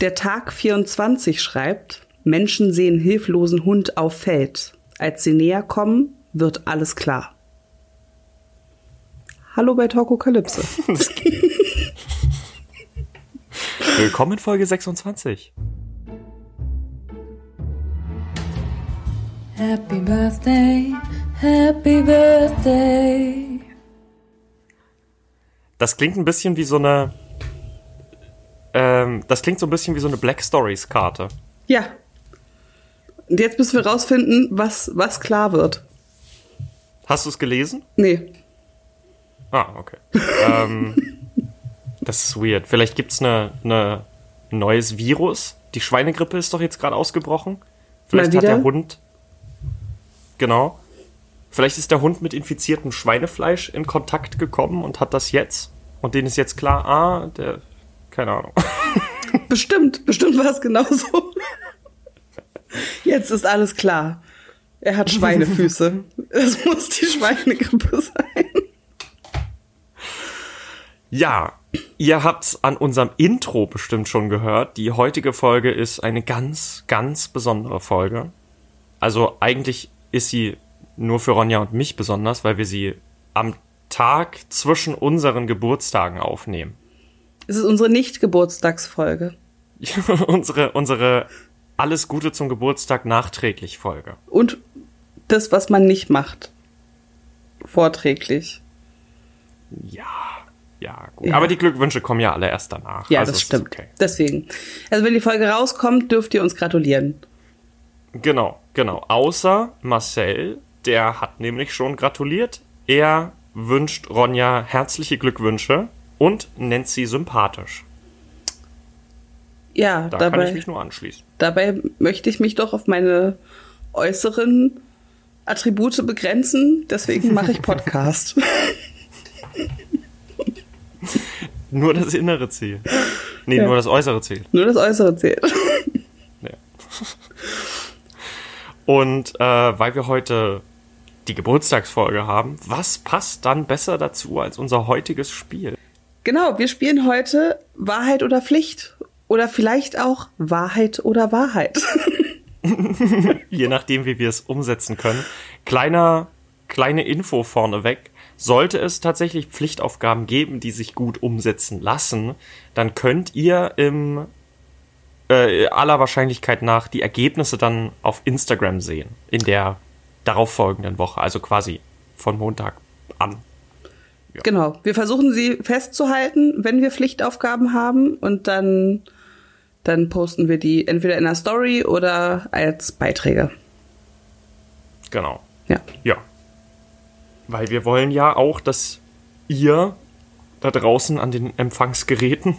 Der Tag 24 schreibt, Menschen sehen hilflosen Hund auf Feld. Als sie näher kommen, wird alles klar. Hallo bei Talkokalypse. Willkommen in Folge 26. Happy Birthday, Happy Birthday. Das klingt ein bisschen wie so eine. Ähm, das klingt so ein bisschen wie so eine Black Stories Karte. Ja. Und jetzt müssen wir rausfinden, was, was klar wird. Hast du es gelesen? Nee. Ah, okay. ähm, das ist weird. Vielleicht gibt's eine, eine ein neues Virus. Die Schweinegrippe ist doch jetzt gerade ausgebrochen. Vielleicht hat der? Hund. Genau. Vielleicht ist der Hund mit infiziertem Schweinefleisch in Kontakt gekommen und hat das jetzt. Und denen ist jetzt klar, ah, der. Keine Ahnung. Bestimmt, bestimmt war es genauso. Jetzt ist alles klar. Er hat Schweinefüße. Es muss die Schweinegrippe sein. Ja, ihr habt's an unserem Intro bestimmt schon gehört. Die heutige Folge ist eine ganz, ganz besondere Folge. Also eigentlich ist sie nur für Ronja und mich besonders, weil wir sie am Tag zwischen unseren Geburtstagen aufnehmen. Es ist unsere Nicht-Geburtstagsfolge. unsere, unsere Alles Gute zum Geburtstag nachträglich Folge. Und das, was man nicht macht. Vorträglich. Ja, ja, gut. Ja. Aber die Glückwünsche kommen ja alle erst danach. Ja, Also das stimmt. Okay. Deswegen. Also wenn die Folge rauskommt, dürft ihr uns gratulieren. Genau, genau. Außer Marcel, der hat nämlich schon gratuliert. Er wünscht Ronja herzliche Glückwünsche und nennt sie sympathisch. Ja, Da kann ich dabei, mich nur anschließen. dabei möchte ich mich doch auf meine äußeren Attribute begrenzen. Deswegen mache ich Podcast. Nur das innere Ziel. Nee, Ja. nur das äußere Ziel. Nur das Äußere zählt. Ja. Und äh, weil wir heute die Geburtstagsfolge haben, was passt dann besser dazu als unser heutiges Spiel? Genau, wir spielen heute Wahrheit oder Pflicht. Oder vielleicht auch Wahrheit oder Wahrheit. je nachdem, wie wir es umsetzen können. Kleiner, kleine Info vorneweg. Sollte es tatsächlich Pflichtaufgaben geben, die sich gut umsetzen lassen, dann könnt ihr im äh, aller Wahrscheinlichkeit nach die Ergebnisse dann auf Instagram sehen in der darauffolgenden Woche, also quasi von Montag an. Genau. Wir versuchen sie festzuhalten, wenn wir Pflichtaufgaben haben und dann, dann posten wir die entweder in einer Story oder als Beiträge. Genau. Ja. Ja. Weil wir wollen ja auch, dass ihr da draußen an den Empfangsgeräten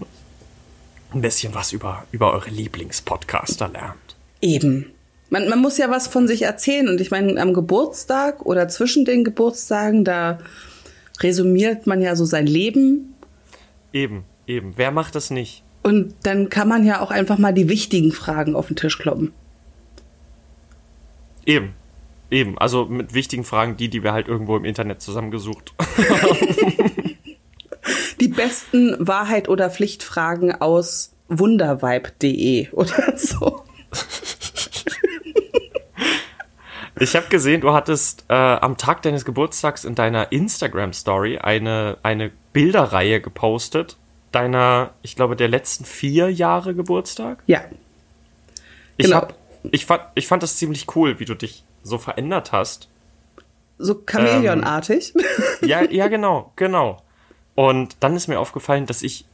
ein bisschen was über, über eure Lieblingspodcaster lernt. Eben. Man, man muss ja was von sich erzählen und ich meine, am Geburtstag oder zwischen den Geburtstagen, da resümiert man ja so sein Leben Eben, eben. Wer macht das nicht? und dann kann man ja auch einfach mal die wichtigen Fragen auf den Tisch kloppen. Eben. Eben. Also mit wichtigen Fragen, die, die wir halt irgendwo im Internet zusammengesucht. Die besten Wahrheit- oder Pflichtfragen aus wundervibe.de oder so. Ich habe gesehen, du hattest äh, am Tag deines Geburtstags in deiner Instagram-Story eine, eine Bilderreihe gepostet. Deiner, ich glaube, der letzten vier Jahre Geburtstag. Ja. Ich, Genau. hab, ich, fand, ich fand das ziemlich cool, wie du dich so verändert hast. So Chamäleonartig. Ja, ja, genau, genau. Und dann ist mir aufgefallen, dass ich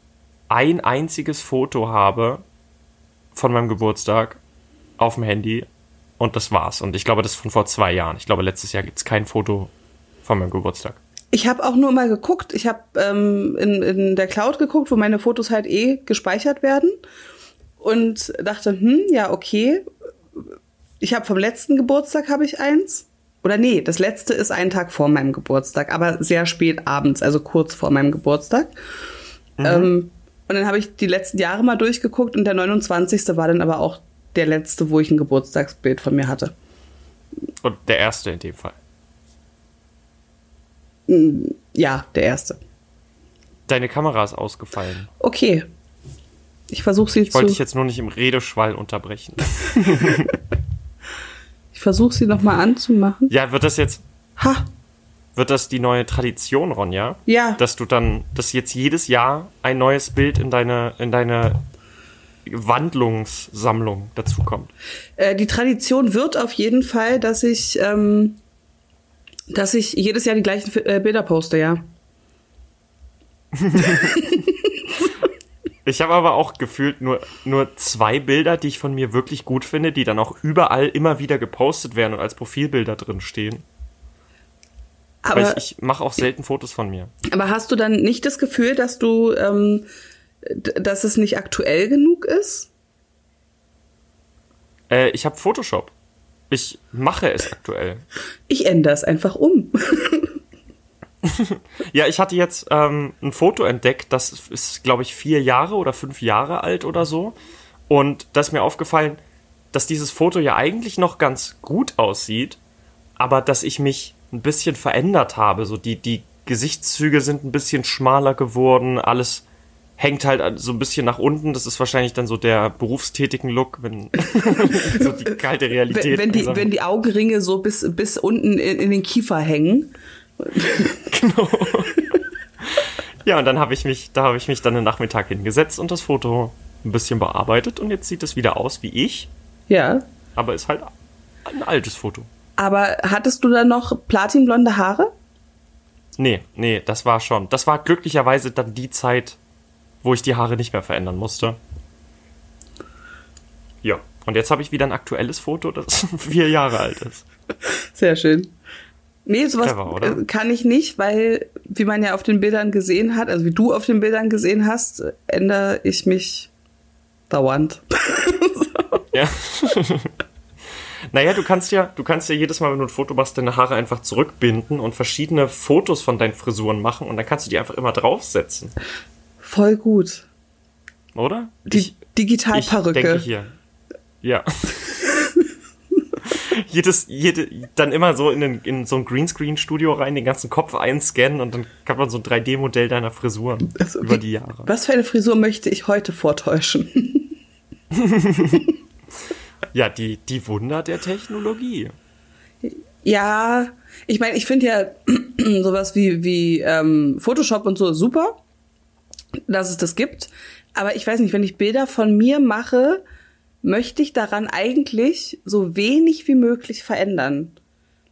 ein einziges Foto habe von meinem Geburtstag auf dem Handy und das war's. Und ich glaube, das ist von vor zwei Jahren. Ich glaube, letztes Jahr gibt's kein Foto von meinem Geburtstag. Ich habe auch nur mal geguckt. Ich habe ähm, in, in der Cloud geguckt, wo meine Fotos halt eh gespeichert werden. Und dachte, hm, ja, okay. Ich habe vom letzten Geburtstag habe ich eins. Oder nee, das letzte ist einen Tag vor meinem Geburtstag, aber sehr spät abends, also kurz vor meinem Geburtstag. Ähm, und dann habe ich die letzten Jahre mal durchgeguckt und der 29. war dann aber auch der letzte, wo ich ein Geburtstagsbild von mir hatte. Und der erste in dem Fall. Ja, der erste. Deine Kamera ist ausgefallen. Okay. Ich versuche sie Ich wollte dich zu. jetzt nur nicht im Redeschwall unterbrechen. Ich versuche sie noch mal anzumachen. Ja, wird das jetzt, Ha, wird das die neue Tradition, Ronja? Ja. Dass du dann, dass jetzt jedes Jahr ein neues Bild in deine, in deine Wandlungssammlung dazukommt. äh, die Tradition wird auf jeden Fall, dass ich, ähm, dass ich jedes Jahr die gleichen äh, Bilder poste, ja. Ich habe aber auch gefühlt nur, nur zwei Bilder, die ich von mir wirklich gut finde, die dann auch überall immer wieder gepostet werden und als Profilbilder drin stehen. Weil Aber, ich, ich mache auch selten Fotos von mir. aber hast du dann nicht das Gefühl, dass du, ähm, dass es nicht aktuell genug ist? Äh, ich habe Photoshop. Ich mache es aktuell. Ich ändere es einfach um. Ja, ich hatte jetzt ähm, ein Foto entdeckt, das ist, glaube ich, vier Jahre oder fünf Jahre alt oder so. Und da ist mir aufgefallen, dass dieses Foto ja eigentlich noch ganz gut aussieht, aber dass ich mich ein bisschen verändert habe. So die, die Gesichtszüge sind ein bisschen schmaler geworden, alles hängt halt so ein bisschen nach unten. Das ist wahrscheinlich dann so der berufstätigen Look, wenn so die kalte Realität. Wenn, wenn, die, wenn die Augenringe so bis, bis unten in, in den Kiefer hängen. Ja, und dann habe ich mich, da habe ich mich dann den Nachmittag hingesetzt und das Foto ein bisschen bearbeitet und jetzt sieht es wieder aus wie ich, Ja. aber ist halt ein altes Foto. Aber hattest du dann noch platinblonde Haare? Nee, nee, das war schon. Das war glücklicherweise dann die Zeit, wo ich die Haare nicht mehr verändern musste. Ja, und jetzt habe ich wieder ein aktuelles Foto, das vier Jahre alt ist. Sehr schön. Nee, sowas Clever, äh, kann ich nicht, weil, wie man ja auf den Bildern gesehen hat, also wie du auf den Bildern gesehen hast, ändere ich mich dauernd. Ja. naja, du kannst ja, du kannst ja jedes Mal, wenn du ein Foto machst, deine Haare einfach zurückbinden und verschiedene Fotos von deinen Frisuren machen und dann kannst du die einfach immer draufsetzen, Voll gut. oder? Die Ich- denke Digitalperücke. hier. Ja. Jedes, jede, dann immer so in, den, in so ein Greenscreen-Studio rein, den ganzen Kopf einscannen und dann kann man so ein 3D-Modell deiner Frisuren Also, über wie- die Jahre. Was für eine Frisur möchte ich heute vortäuschen? Ja, die, die Wunder der Technologie. Ja, ich meine, ich finde ja sowas wie, wie ähm, Photoshop und so super, dass es das gibt. Aber ich weiß nicht, wenn ich Bilder von mir mache, möchte ich daran eigentlich so wenig wie möglich verändern.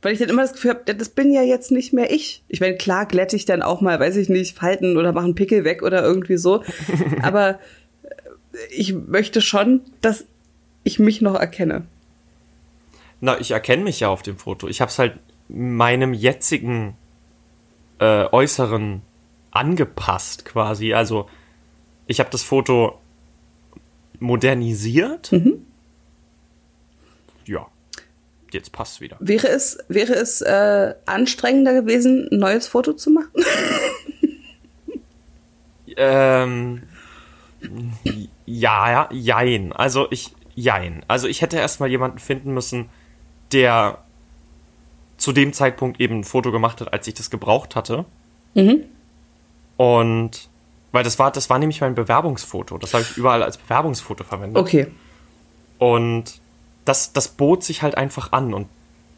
Weil ich dann immer das Gefühl habe, das bin ja jetzt nicht mehr ich. Ich meine, klar glätte ich dann auch mal, weiß ich nicht, Falten oder mache einen Pickel weg oder irgendwie so. Aber äh, ich möchte schon, dass ich mich noch erkenne. Na, ich erkenne mich ja auf dem Foto. Ich habe es halt meinem jetzigen äh, Äußeren angepasst quasi. Also ich habe das Foto modernisiert. Ja, jetzt passt wieder. Wäre es, wäre es äh, anstrengender gewesen, ein neues Foto zu machen? Ähm, ja, ja, jein. Also ich, jein. Also ich hätte erstmal jemanden finden müssen, der zu dem Zeitpunkt eben ein Foto gemacht hat, als ich das gebraucht hatte. Und weil das war, das war nämlich mein Bewerbungsfoto. Das habe ich überall als Bewerbungsfoto verwendet. Okay. Und das, das bot sich halt einfach an. Und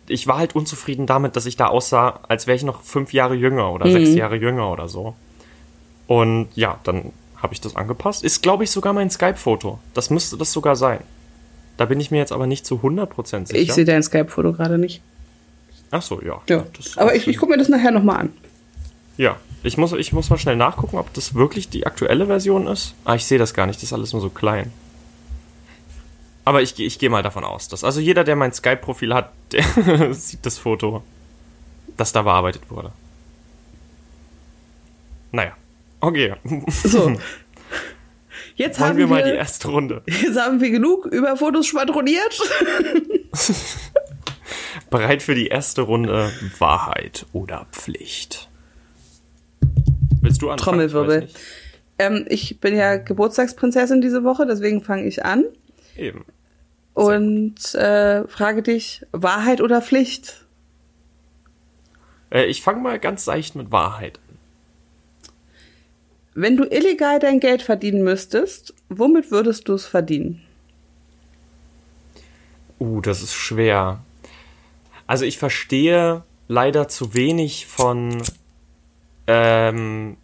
ich war halt unzufrieden damit, dass ich da aussah, als wäre ich noch fünf Jahre jünger oder sechs Jahre jünger oder so. Und ja, dann habe ich das angepasst. Ist, glaube ich, sogar mein Skype-Foto. Das müsste das sogar sein. Da bin ich mir jetzt aber nicht zu 100% sicher. Ich sehe dein Skype-Foto gerade nicht. Ach so, ja. Ja. Aber ich, ich gucke mir das nachher nochmal an. Ja, ich muss, ich muss mal schnell nachgucken, ob das wirklich die aktuelle Version ist. Ah, ich sehe das gar nicht, das ist alles nur so klein. Aber ich, ich gehe mal davon aus, dass also jeder, der mein Skype-Profil hat, der sieht das Foto, das da bearbeitet wurde. Naja, okay. So. Jetzt Wollen haben wir wir, mal die erste Runde. jetzt haben wir genug über Fotos schwadroniert. Bereit für die erste Runde Wahrheit oder Pflicht. Willst du anfangen? Trommelwirbel. Ich ähm, ich bin ja Geburtstagsprinzessin diese Woche, deswegen fange ich an. Eben. und äh, frage dich, Wahrheit oder Pflicht? Äh, ich fange mal ganz seicht mit Wahrheit an. Wenn du illegal dein Geld verdienen müsstest, womit würdest du es verdienen? Uh, das ist schwer. Also ich verstehe leider zu wenig von ähm,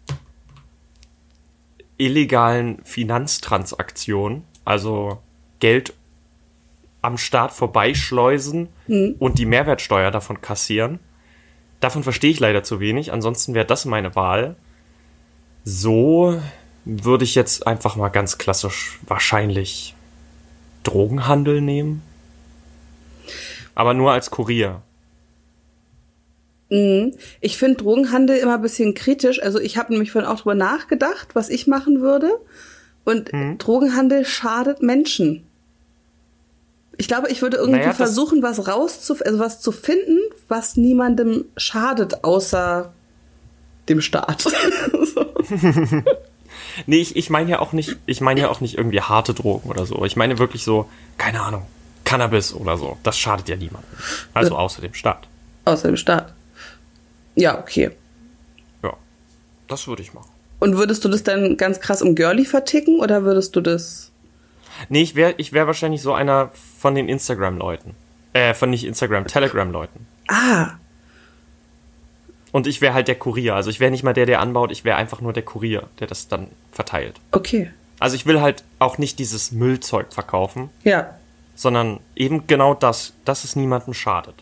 illegalen Finanztransaktionen, also Geld am Staat vorbeischleusen und die Mehrwertsteuer davon kassieren. Davon verstehe ich leider zu wenig, ansonsten wäre das meine Wahl. So würde ich jetzt einfach mal ganz klassisch wahrscheinlich Drogenhandel nehmen. Aber nur als Kurier. Ich finde Drogenhandel immer ein bisschen kritisch. Also ich habe nämlich vorhin auch drüber nachgedacht, was ich machen würde. Und Drogenhandel schadet Menschen. Ich glaube, ich würde irgendwie Naja, versuchen, was rauszuf also was zu finden, was niemandem schadet, außer dem Staat. Nee, ich, ich meine ja auch nicht, ich meine ja auch nicht irgendwie harte Drogen oder so. Ich meine wirklich so, keine Ahnung, Cannabis oder so. Das schadet ja niemandem. Also außer dem Staat. Außer dem Staat. Ja, okay. Ja. Das würde ich machen. Und würdest du das dann ganz krass im Girlie verticken oder würdest du das. Nee, ich wäre ich wär wahrscheinlich so einer von den Instagram-Leuten. Äh, von nicht Instagram, Telegram-Leuten. Ah, Und ich wäre halt der Kurier. Also ich wäre nicht mal der, der anbaut, ich wäre einfach nur der Kurier, der das dann verteilt. okay. Also ich will halt auch nicht dieses Müllzeug verkaufen, Ja. sondern eben genau das, dass es niemandem schadet.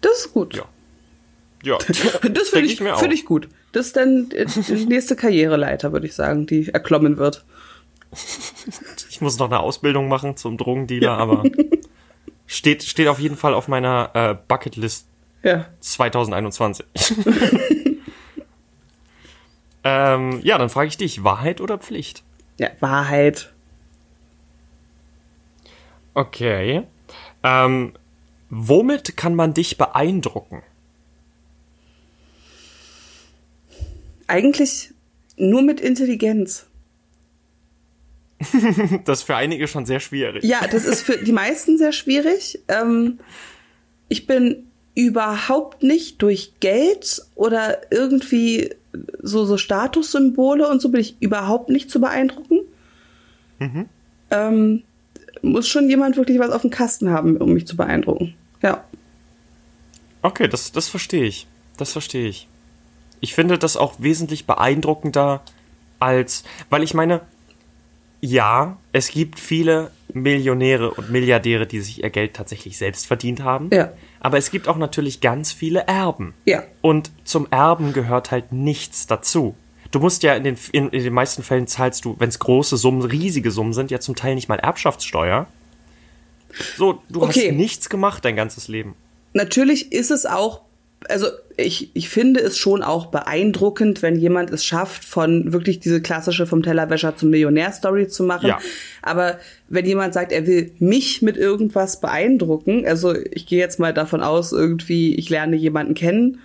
Das ist gut. Ja. Ja, Das finde ich, ich find ich gut. Das ist dann äh, die nächste Karriereleiter, würde ich sagen, die erklommen wird. Ich muss noch eine Ausbildung machen zum Drogendealer, aber steht, steht auf jeden Fall auf meiner äh, Bucketlist Ja. 2021. ähm, ja, dann frage ich dich, Wahrheit oder Pflicht? Ja, Wahrheit. Okay. Ähm, womit kann man dich beeindrucken? Eigentlich nur mit Intelligenz. Das ist für einige schon sehr schwierig. Ja, das ist für die meisten sehr schwierig. Ähm, ich bin überhaupt nicht durch Geld oder irgendwie so, so Statussymbole und so bin ich überhaupt nicht zu beeindrucken. Ähm, muss schon jemand wirklich was auf dem Kasten haben, um mich zu beeindrucken. Ja. Okay, das, das verstehe ich. Das verstehe ich. Ich finde das auch wesentlich beeindruckender als, weil ich meine, ja, es gibt viele Millionäre und Milliardäre, die sich ihr Geld tatsächlich selbst verdient haben. Ja. Aber es gibt auch natürlich ganz viele Erben. Ja. Und zum Erben gehört halt nichts dazu. Du musst ja in den, in, in den meisten Fällen zahlst du, wenn es große Summen, riesige Summen sind, ja zum Teil nicht mal Erbschaftssteuer. So, du Okay. hast nichts gemacht dein ganzes Leben. Natürlich ist es auch, also ich, ich finde es schon auch beeindruckend, wenn jemand es schafft, von wirklich diese klassische vom Tellerwäscher zum Millionär-Story zu machen. Ja. Aber wenn jemand sagt, er will mich mit irgendwas beeindrucken, also ich gehe jetzt mal davon aus, irgendwie, ich lerne jemanden kennen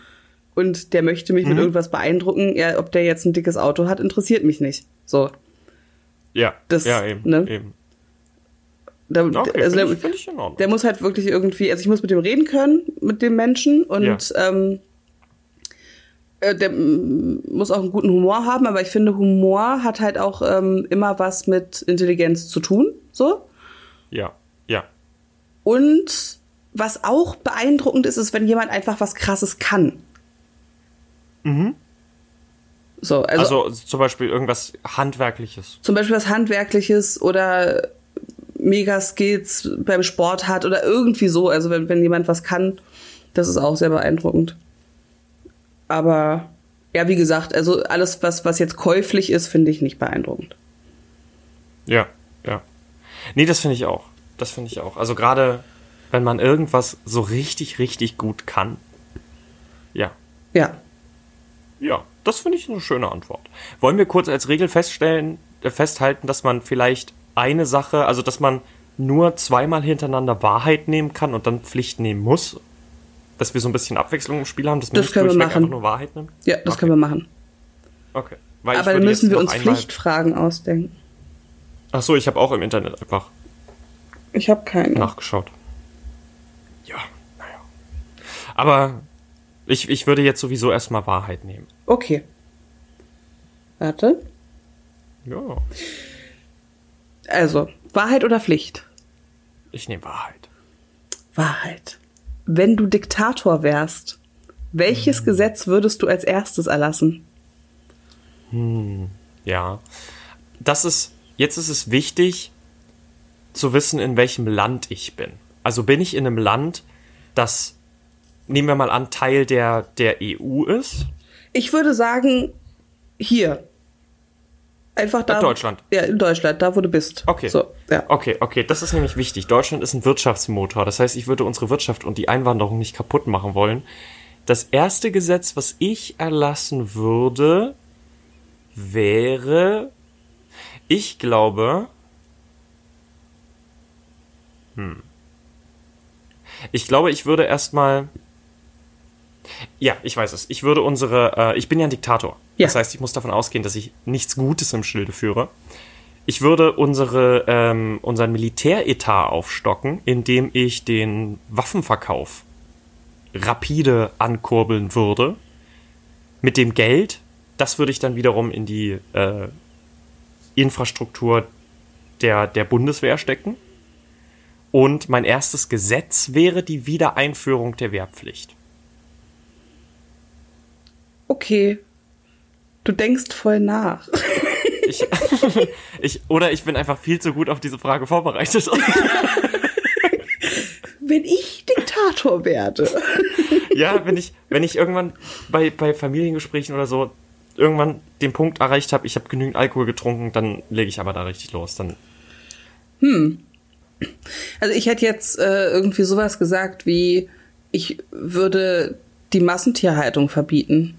und der möchte mich mit irgendwas beeindrucken, ja, ob der jetzt ein dickes Auto hat, interessiert mich nicht. So. Ja, Das, ja eben, ne? eben. Da, Okay, also der, ich, ich der muss halt wirklich irgendwie, also ich muss mit dem reden können, mit dem Menschen und Ja. ähm, äh, der muss auch einen guten Humor haben, aber ich finde, Humor hat halt auch ähm, immer was mit Intelligenz zu tun, so. ja, ja. Und was auch beeindruckend ist, ist, wenn jemand einfach was Krasses kann. So, also, Also, zum Beispiel irgendwas Handwerkliches. zum Beispiel was Handwerkliches oder mega Skills beim Sport hat oder irgendwie so. Also wenn, wenn jemand was kann, das ist auch sehr beeindruckend. Aber ja, wie gesagt, also alles, was, was jetzt käuflich ist, finde ich nicht beeindruckend. Ja, ja. Nee, das finde ich auch. Das finde ich auch. Also gerade, wenn man irgendwas so richtig, richtig gut kann. Ja. Ja. Ja, das finde ich eine schöne Antwort. Wollen wir kurz als Regel feststellen, äh, festhalten, dass man vielleicht eine Sache, also dass man nur zweimal hintereinander Wahrheit nehmen kann und dann Pflicht nehmen muss? Dass wir so ein bisschen Abwechslung im Spiel haben, dass man Das nicht durchweg einfach nur Wahrheit nimmt? Ja, das Okay. können wir machen. Okay. Weil Aber dann müssen wir uns Pflichtfragen ausdenken. Ach so, ich habe auch im Internet einfach Ich habe keine. nachgeschaut. Ja, naja. Aber ich, ich würde jetzt sowieso erstmal Wahrheit nehmen. Okay. Warte. Ja. Also, Wahrheit oder Pflicht? Ich nehme Wahrheit. Wahrheit. Wenn du Diktator wärst, welches Gesetz würdest du als erstes erlassen? Ja. Das ist, jetzt ist es wichtig zu wissen, in welchem Land ich bin. Also bin ich in einem Land, das, nehmen wir mal an, Teil der, der EU ist? Ich würde sagen, hier. Einfach da. In Deutschland. Ja, in Deutschland, da wo du bist. Okay. So, ja. Okay, okay, das ist nämlich wichtig. Deutschland ist ein Wirtschaftsmotor. Das heißt, ich würde unsere Wirtschaft und die Einwanderung nicht kaputt machen wollen. Das erste Gesetz, was ich erlassen würde, wäre, ich glaube, hm. Ich glaube, ich würde erstmal, ja, ich weiß es. Ich würde unsere, äh, ich bin ja ein Diktator. Ja. Das heißt, ich muss davon ausgehen, dass ich nichts Gutes im Schilde führe. Ich würde unsere, ähm, unseren Militäretat aufstocken, indem ich den Waffenverkauf rapide ankurbeln würde. Mit dem Geld, das würde ich dann wiederum in die äh, Infrastruktur der, der Bundeswehr stecken. Und mein erstes Gesetz wäre die Wiedereinführung der Wehrpflicht. Okay. Du denkst voll nach. Ich, ich, oder ich bin einfach viel zu gut auf diese Frage vorbereitet. Wenn ich Diktator werde. ja, wenn ich, wenn ich irgendwann bei, bei Familiengesprächen oder so irgendwann den Punkt erreicht habe, ich habe genügend Alkohol getrunken, dann lege ich aber da richtig los. Dann Also ich hätte jetzt äh, irgendwie sowas gesagt wie, ich würde die Massentierhaltung verbieten.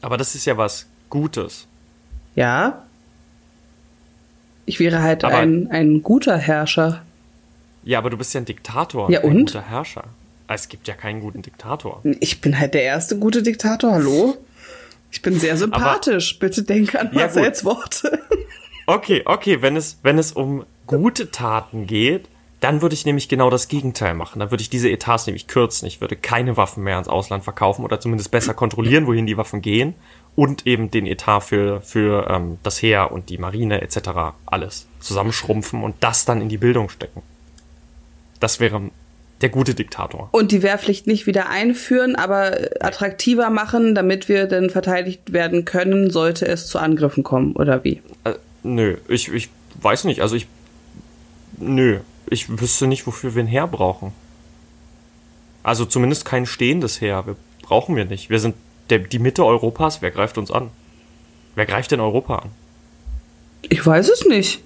Aber das ist ja was Gutes. Ja. Ich wäre halt Aber- ein, ein guter Herrscher. Ja, aber du bist ja ein Diktator, Ja, und? guter Herrscher. Es gibt ja keinen guten Diktator. Ich bin halt der erste gute Diktator, hallo? Ich bin sehr sympathisch. Bitte denk an Ja, Marcells Worte. Okay, okay, wenn es, wenn es um gute Taten geht, dann würde ich nämlich genau das Gegenteil machen. Dann würde ich diese Etats nämlich kürzen. Ich würde keine Waffen mehr ins Ausland verkaufen oder zumindest besser kontrollieren, wohin die Waffen gehen. Und eben den Etat für, für ähm, das Heer und die Marine etc. alles zusammenschrumpfen und das dann in die Bildung stecken. Das wäre der gute Diktator. Und die Wehrpflicht nicht wieder einführen, aber attraktiver machen, damit wir dann verteidigt werden können, sollte es zu Angriffen kommen, oder wie? Äh, nö, ich, ich weiß nicht. Also ich. Nö, ich wüsste nicht, wofür wir ein Heer brauchen. Also zumindest kein stehendes Heer. Wir brauchen wir nicht. Wir sind der, die Mitte Europas. Wer greift uns an? Wer greift denn Europa an? Ich weiß es nicht.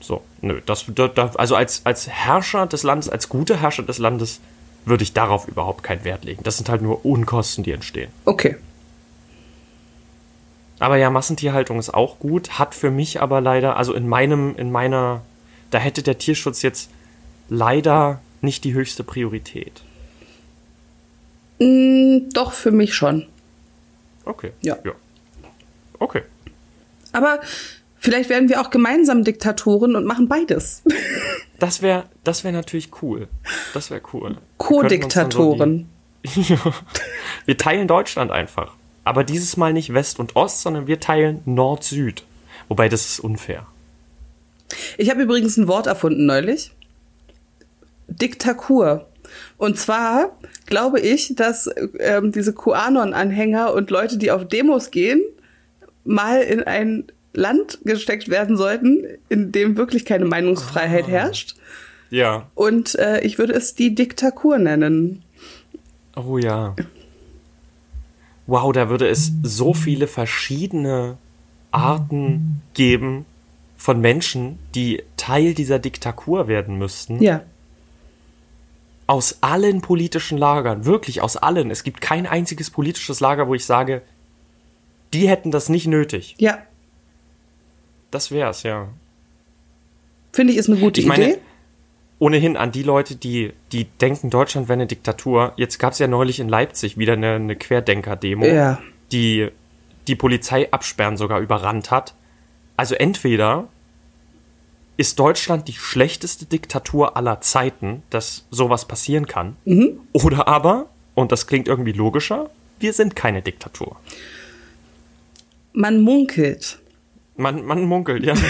So, nö, das, da, da, also als, als Herrscher des Landes, als guter Herrscher des Landes, würde ich darauf überhaupt keinen Wert legen. Das sind halt nur Unkosten, die entstehen. Okay. Aber ja, Massentierhaltung ist auch gut, hat für mich aber leider, also in meinem, in meiner, da hätte der Tierschutz jetzt leider nicht die höchste Priorität. Mm, doch, für mich schon. Okay. Ja. ja. Okay. Aber vielleicht werden wir auch gemeinsam Diktatoren und machen beides. Das wäre, das wäre natürlich cool. Das wäre cool. Co-Diktatoren. So wir teilen Deutschland einfach. Aber dieses Mal nicht West und Ost, sondern wir teilen Nord-Süd. Wobei das ist unfair. Ich habe übrigens ein Wort erfunden neulich. Diktatur. Und zwar glaube ich, dass ähm, diese QAnon-Anhänger und Leute, die auf Demos gehen, mal in ein Land gesteckt werden sollten, in dem wirklich keine Meinungsfreiheit herrscht. Ja. Und äh, ich würde es die Diktatur nennen. Oh ja. Wow, da würde es so viele verschiedene Arten geben von Menschen, die Teil dieser Diktatur werden müssten. Ja. Aus allen politischen Lagern, wirklich aus allen. Es gibt kein einziges politisches Lager, wo ich sage, die hätten das nicht nötig. Ja. Das wär's, ja. Finde ich ist eine gute Ich meine, Idee. ohnehin an die Leute, die, die denken, Deutschland wäre eine Diktatur. Jetzt gab es ja neulich in Leipzig wieder eine, eine Querdenker-Demo, Ja. die die Polizei absperren sogar überrannt hat. Also entweder ist Deutschland die schlechteste Diktatur aller Zeiten, dass sowas passieren kann, oder aber, und das klingt irgendwie logischer, wir sind keine Diktatur. Man munkelt. Man, man munkelt, ja.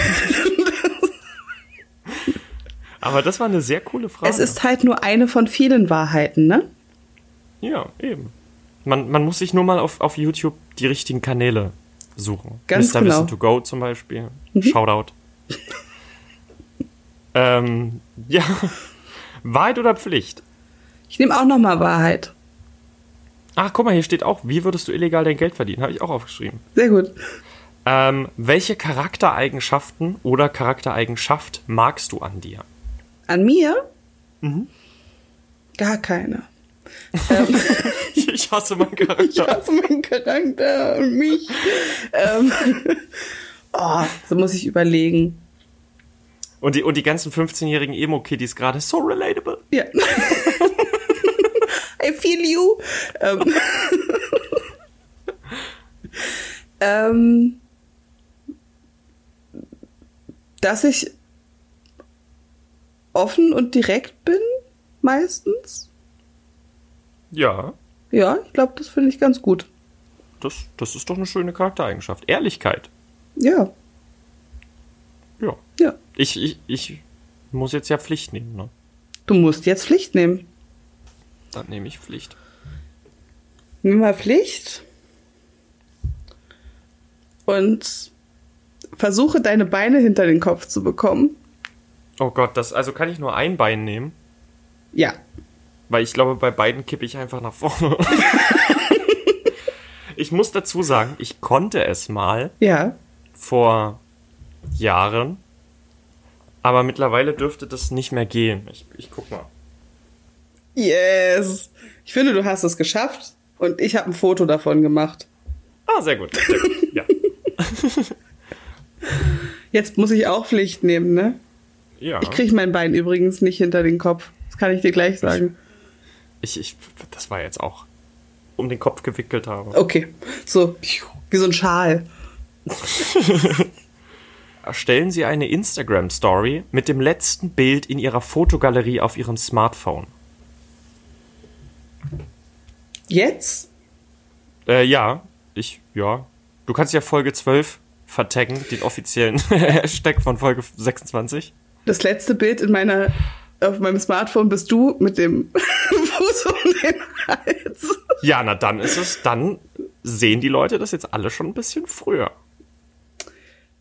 Aber das war eine sehr coole Frage. Es ist halt nur eine von vielen Wahrheiten, ne? Ja, eben. Man, man muss sich nur mal auf, auf YouTube die richtigen Kanäle suchen. Ganz Mr. genau. Wissen to Go zum Beispiel. Shoutout. ähm, ja. Wahrheit oder Pflicht? Ich nehme auch noch mal Wahrheit. Ach, guck mal, hier steht auch, wie würdest du illegal dein Geld verdienen? Habe ich auch aufgeschrieben. Sehr gut. Ähm, welche Charaktereigenschaften oder Charaktereigenschaft magst du an dir? An mir? Gar keine. ähm, Ich hasse meinen Charakter. ich hasse meinen Charakter und mich. ähm, oh, so muss ich überlegen. Und die, und die ganzen 15-jährigen Emo-Kiddies gerade so relatable. Ja. I feel you. Ähm, ähm, dass ich offen und direkt bin, meistens. Ja, Ja, ich glaube, das finde ich ganz gut. das, das ist doch eine schöne Charaktereigenschaft. Ehrlichkeit. Ja, Ja. ja. Ich, ich, ich muss jetzt ja Pflicht nehmen, ne? Du musst jetzt Pflicht nehmen. Dann nehme ich Pflicht. Nimm mal Pflicht und versuche deine Beine hinter den Kopf zu bekommen. Oh Gott, das, also kann ich nur ein Bein nehmen? Ja. Weil ich glaube, bei beiden kippe ich einfach nach vorne. ich muss dazu sagen, ich konnte es mal Ja. vor Jahren, aber mittlerweile dürfte das nicht mehr gehen. Ich, ich guck mal. Yes. Ich finde, du hast es geschafft und ich habe ein Foto davon gemacht. Ah, sehr gut. Sehr gut. Ja. Jetzt muss ich auch Pflicht nehmen, ne? ja. Ich kriege mein Bein übrigens nicht hinter den Kopf. Das kann ich dir gleich sagen. Ich, ich, das war jetzt auch um den Kopf gewickelt habe. Okay. So, wie so ein Schal. Erstellen Sie eine Instagram-Story mit dem letzten Bild in Ihrer Fotogalerie auf Ihrem Smartphone. Jetzt? Äh, ja, ich, ja. Du kannst ja Folge 12 vertaggen, den offiziellen Hashtag von Folge 26. Das letzte Bild in meiner auf meinem Smartphone bist du mit dem Fuß um den Hals. Ja, na dann ist es, dann sehen die Leute das jetzt alle schon ein bisschen früher.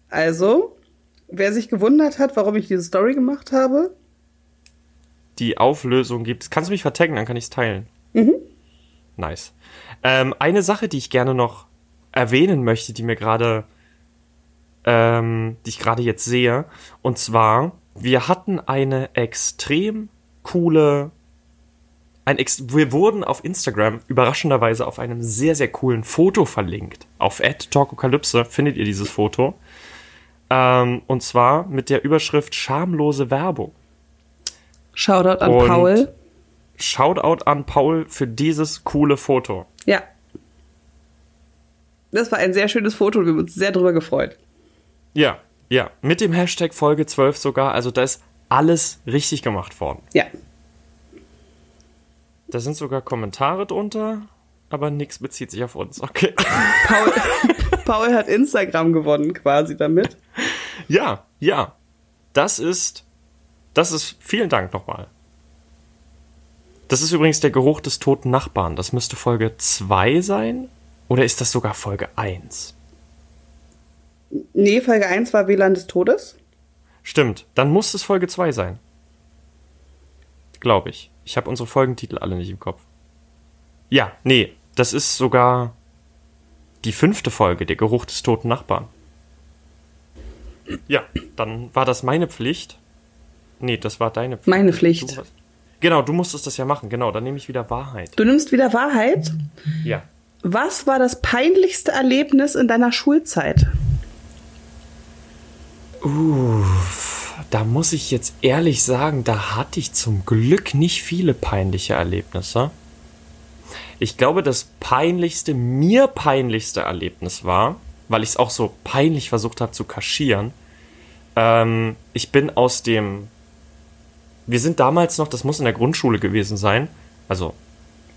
Also, wer sich gewundert hat, warum ich diese Story gemacht habe, Die Auflösung gibt. Kannst du mich vertaggen, dann kann ich es teilen. Mhm. Nice. Ähm, eine Sache, die ich gerne noch erwähnen möchte, die mir gerade, ähm, die ich gerade jetzt sehe, und zwar, wir hatten eine extrem coole, ein ex wir wurden auf Instagram überraschenderweise auf einem sehr, sehr coolen Foto verlinkt. Auf @talkokalypse findet ihr dieses Foto. Ähm, und zwar mit der Überschrift schamlose Werbung. Shoutout an Und- Paul. Shoutout an Paul für dieses coole Foto. Ja. Das war ein sehr schönes Foto, wir haben uns sehr drüber gefreut. Ja, ja. Mit dem Hashtag Folge 12 sogar. Also da ist alles richtig gemacht worden. Ja. Da sind sogar Kommentare drunter, aber nichts bezieht sich auf uns. Okay. Paul, Paul hat Instagram gewonnen quasi damit. Ja, ja. Das ist, das ist, vielen Dank nochmal. Das ist übrigens der Geruch des toten Nachbarn. Das müsste Folge 2 sein. Oder ist das sogar Folge 1? Nee, Folge 1 war WLAN des Todes. Stimmt, dann muss es Folge 2 sein. Glaube ich. Ich habe unsere Folgentitel alle nicht im Kopf. Ja, nee, das ist sogar die fünfte Folge, der Geruch des toten Nachbarn. Ja, dann war das meine Pflicht. Nee, das war deine Pflicht. Meine Pflicht. Du genau, du musstest das ja machen. Genau, dann nehme ich wieder Wahrheit. Du nimmst wieder Wahrheit. Ja. Was war das peinlichste Erlebnis in deiner Schulzeit? Da muss ich jetzt ehrlich sagen, da hatte ich zum Glück nicht viele peinliche Erlebnisse. Ich glaube, das peinlichste, mir peinlichste Erlebnis war, weil ich es auch so peinlich versucht habe zu kaschieren. Ähm, ich bin aus dem. Wir sind damals noch, das muss in der Grundschule gewesen sein. Also,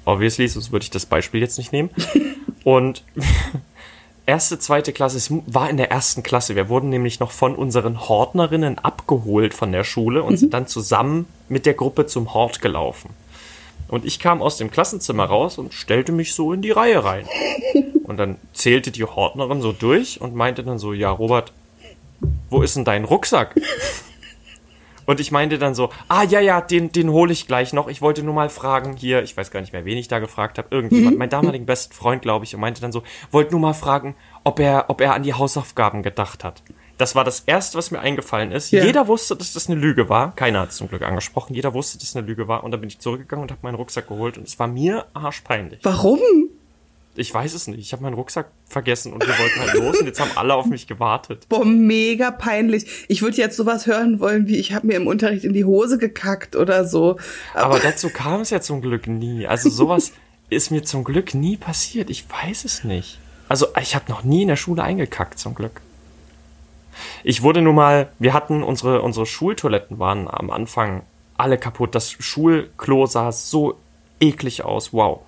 obviously, sonst würde ich das Beispiel jetzt nicht nehmen. Und erste, zweite Klasse, es war in der ersten Klasse. Wir wurden nämlich noch von unseren Hortnerinnen abgeholt von der Schule und sind dann zusammen mit der Gruppe zum Hort gelaufen. Und ich kam aus dem Klassenzimmer raus und stellte mich so in die Reihe rein. Und dann zählte die Hortnerin so durch und meinte dann so, ja, Robert, wo ist denn dein Rucksack? Und ich meinte dann so, ah ja, ja, den, den hole ich gleich noch. Ich wollte nur mal fragen, hier, ich weiß gar nicht mehr, wen ich da gefragt habe, irgendjemand, mein damaligen besten Freund, glaube ich, und meinte dann so, wollte nur mal fragen, ob er, ob er an die Hausaufgaben gedacht hat. Das war das Erste, was mir eingefallen ist. Ja. Jeder wusste, dass das eine Lüge war. Keiner hat es zum Glück angesprochen. Jeder wusste, dass es eine Lüge war. Und dann bin ich zurückgegangen und habe meinen Rucksack geholt. Und es war mir arschpeinlich. Warum? Ich weiß es nicht. Ich habe meinen Rucksack vergessen und wir wollten halt los. Und jetzt haben alle auf mich gewartet. Boah, mega peinlich. Ich würde jetzt sowas hören wollen, wie ich habe mir im Unterricht in die Hose gekackt oder so. Aber dazu kam es ja zum Glück nie. Also sowas ist mir zum Glück nie passiert. Ich weiß es nicht. Also ich habe noch nie in der Schule eingekackt, zum Glück. Ich wurde nun mal, wir hatten unsere, unsere Schultoiletten waren am Anfang alle kaputt. Das Schulklo sah so eklig aus. Wow.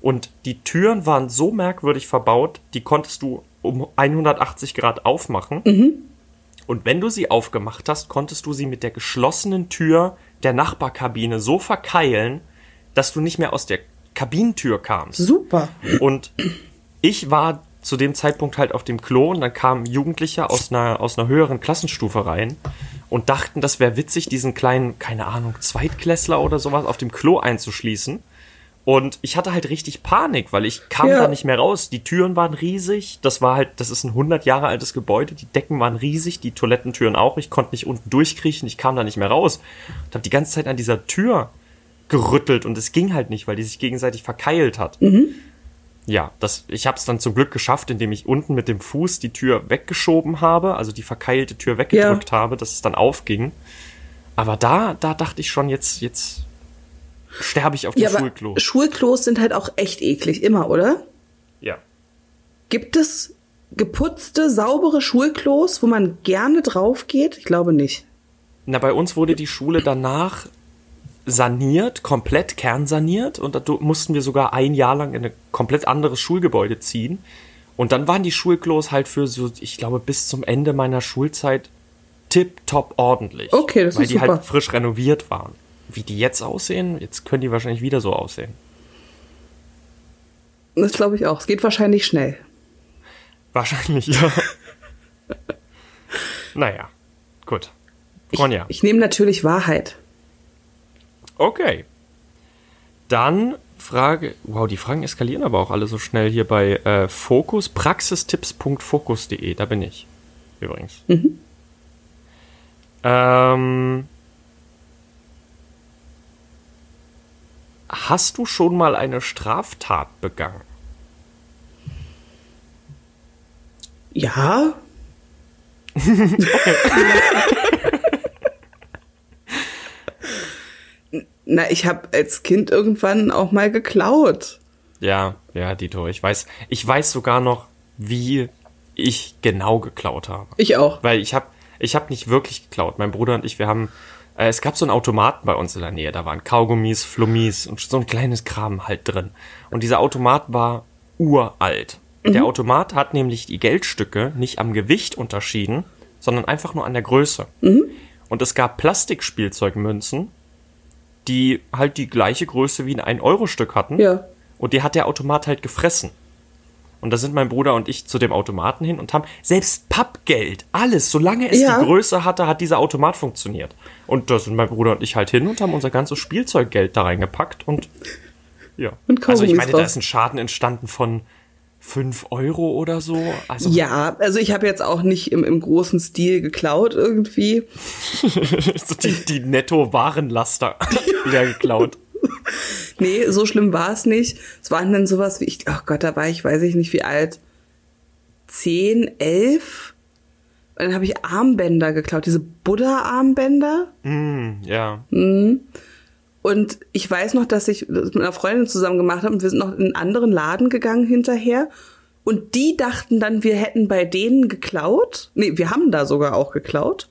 Und die Türen waren so merkwürdig verbaut, die konntest du um 180 Grad aufmachen. Und wenn du sie aufgemacht hast, konntest du sie mit der geschlossenen Tür der Nachbarkabine so verkeilen, dass du nicht mehr aus der Kabinentür kamst. Super. Und ich war zu dem Zeitpunkt halt auf dem Klo und dann kamen Jugendliche aus einer, aus einer höheren Klassenstufe rein und dachten, das wäre witzig, diesen kleinen, keine Ahnung, Zweitklässler oder sowas auf dem Klo einzuschließen. Und ich hatte halt richtig Panik, weil ich kam Ja. da nicht mehr raus. Die Türen waren riesig. Das war halt, das ist ein 100 Jahre altes Gebäude. Die Decken waren riesig, die Toilettentüren auch. Ich konnte nicht unten durchkriechen. Ich kam da nicht mehr raus. Und habe die ganze Zeit an dieser Tür gerüttelt und es ging halt nicht, weil die sich gegenseitig verkeilt hat. Ja, das, ich habe es dann zum Glück geschafft, indem ich unten mit dem Fuß die Tür weggeschoben habe, also die verkeilte Tür weggedrückt habe, dass es dann aufging. Aber da, da dachte ich schon, jetzt, jetzt sterbe ich auf dem Ja, Schulklo. Schulklos sind halt auch echt eklig, immer, oder? Ja. Gibt es geputzte, saubere Schulklos, wo man gerne drauf geht? Ich glaube nicht. Na, bei uns wurde die Schule danach saniert, komplett kernsaniert und da mussten wir sogar ein Jahr lang in ein komplett anderes Schulgebäude ziehen. Und dann waren die Schulklos halt für so, ich glaube, bis zum Ende meiner Schulzeit tipptopp ordentlich. Okay, das weil ist die super. halt frisch renoviert waren. Wie die jetzt aussehen, jetzt können die wahrscheinlich wieder so aussehen. Das glaube ich auch. Es geht wahrscheinlich schnell. Wahrscheinlich, ja. naja, gut. Ronja. Ich nehme natürlich Wahrheit. Okay. Dann Frage. Wow, die Fragen eskalieren aber auch alle so schnell hier bei äh, Fokus, praxistipps.fokus.de. Da bin ich. Übrigens. Ähm, hast du schon mal eine Straftat begangen? Ja. Na, ich habe als Kind irgendwann auch mal geklaut. Ja, ja, Dito. Ich weiß, ich weiß sogar noch, wie ich genau geklaut habe. Ich auch. Weil ich habe ich hab nicht wirklich geklaut. Mein Bruder und ich, wir haben, es gab so einen Automaten bei uns in der Nähe. Da waren Kaugummis, Flummis und so ein kleines Kram halt drin. Und dieser Automat war uralt. Der Automat hat nämlich die Geldstücke nicht am Gewicht unterschieden, sondern einfach nur an der Größe. Und es gab Plastikspielzeugmünzen, die halt die gleiche Größe wie ein 1-Euro-Stück hatten. Ja. Und die hat der Automat halt gefressen. Und da sind mein Bruder und ich zu dem Automaten hin und haben selbst Pappgeld, alles, solange es Ja. die Größe hatte, hat dieser Automat funktioniert. Und da sind mein Bruder und ich halt hin und haben unser ganzes Spielzeuggeld da reingepackt und ja. Und also ich meine, da ist ein Schaden entstanden von 5 Euro oder so. Also Ja, also ich habe jetzt auch nicht im, im großen Stil geklaut irgendwie. so die, die Netto-Warenlaster wieder geklaut. Nee, so schlimm war es nicht. Es waren dann sowas wie, ich, ach Gott, da war ich, weiß ich nicht wie alt, zehn, elf. Und dann habe ich Armbänder geklaut, diese Buddha-Armbänder. Hm, ja. Und ich weiß noch, dass ich das mit einer Freundin zusammen gemacht habe und wir sind noch in einen anderen Laden gegangen hinterher. Und die dachten dann, wir hätten bei denen geklaut. Nee, wir haben da sogar auch geklaut.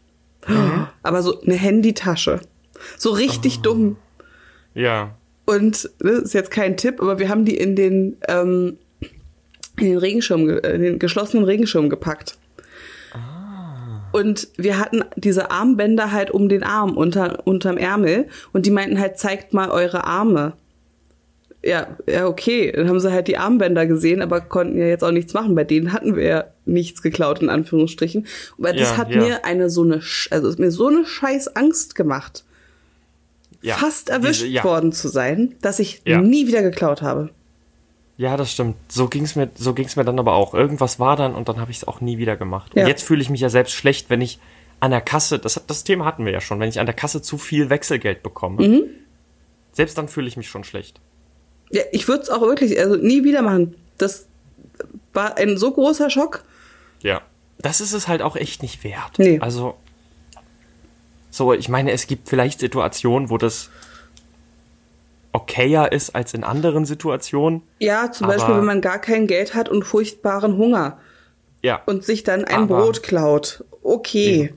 Aber so eine Handytasche. So richtig dumm. Ja. Und das ist jetzt kein Tipp, aber wir haben die in den ähm, in den Regenschirm, ge- äh, in den geschlossenen Regenschirm gepackt. Und wir hatten diese Armbänder halt um den Arm, unter, unterm Ärmel. Und die meinten halt, zeigt mal eure Arme. Ja, ja, okay. Dann haben sie halt die Armbänder gesehen, aber konnten ja jetzt auch nichts machen. Bei denen hatten wir ja nichts geklaut, in Anführungsstrichen. Aber das Ja, hat ja. mir eine so eine, also hat mir so eine scheiß Angst gemacht, Ja, fast erwischt diese- ja. worden zu sein, dass ich Ja. nie wieder geklaut habe. Ja, das stimmt. So ging's mir, so ging's mir dann aber auch. Irgendwas war dann und dann habe ich es auch nie wieder gemacht. Und jetzt fühle ich mich ja selbst schlecht, wenn ich an der Kasse, das, das Thema hatten wir ja schon, wenn ich an der Kasse zu viel Wechselgeld bekomme. Mhm. Selbst dann fühle ich mich schon schlecht. Ja, ich würde es auch wirklich, also nie wieder machen. Das war ein so großer Schock. Ja. Das ist es halt auch echt nicht wert. Nee. Also, so, ich meine, es gibt vielleicht Situationen, wo das okayer ist als in anderen Situationen. Ja, zum Beispiel, wenn man gar kein Geld hat und furchtbaren Hunger Ja. und sich dann ein Aber- Brot klaut. Okay.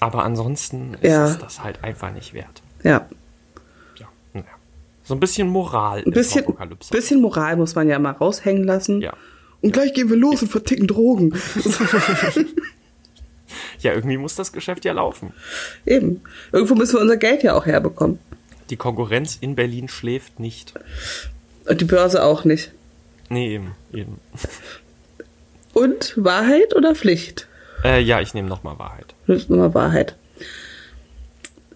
aber ansonsten ist Ja. es das halt einfach nicht wert. Ja. Ja. Naja. So ein bisschen Moral Ein bisschen, bisschen Moral muss man ja mal raushängen lassen. Ja. Und gleich gehen wir los und verticken Drogen. Ja, irgendwie muss das Geschäft ja laufen. Eben. Irgendwo müssen wir unser Geld ja auch herbekommen. Die Konkurrenz in Berlin schläft nicht. Und die Börse auch nicht. Nee, eben. eben. Und Wahrheit oder Pflicht? Äh, ja, ich nehme nochmal Wahrheit. Das ist immer Wahrheit.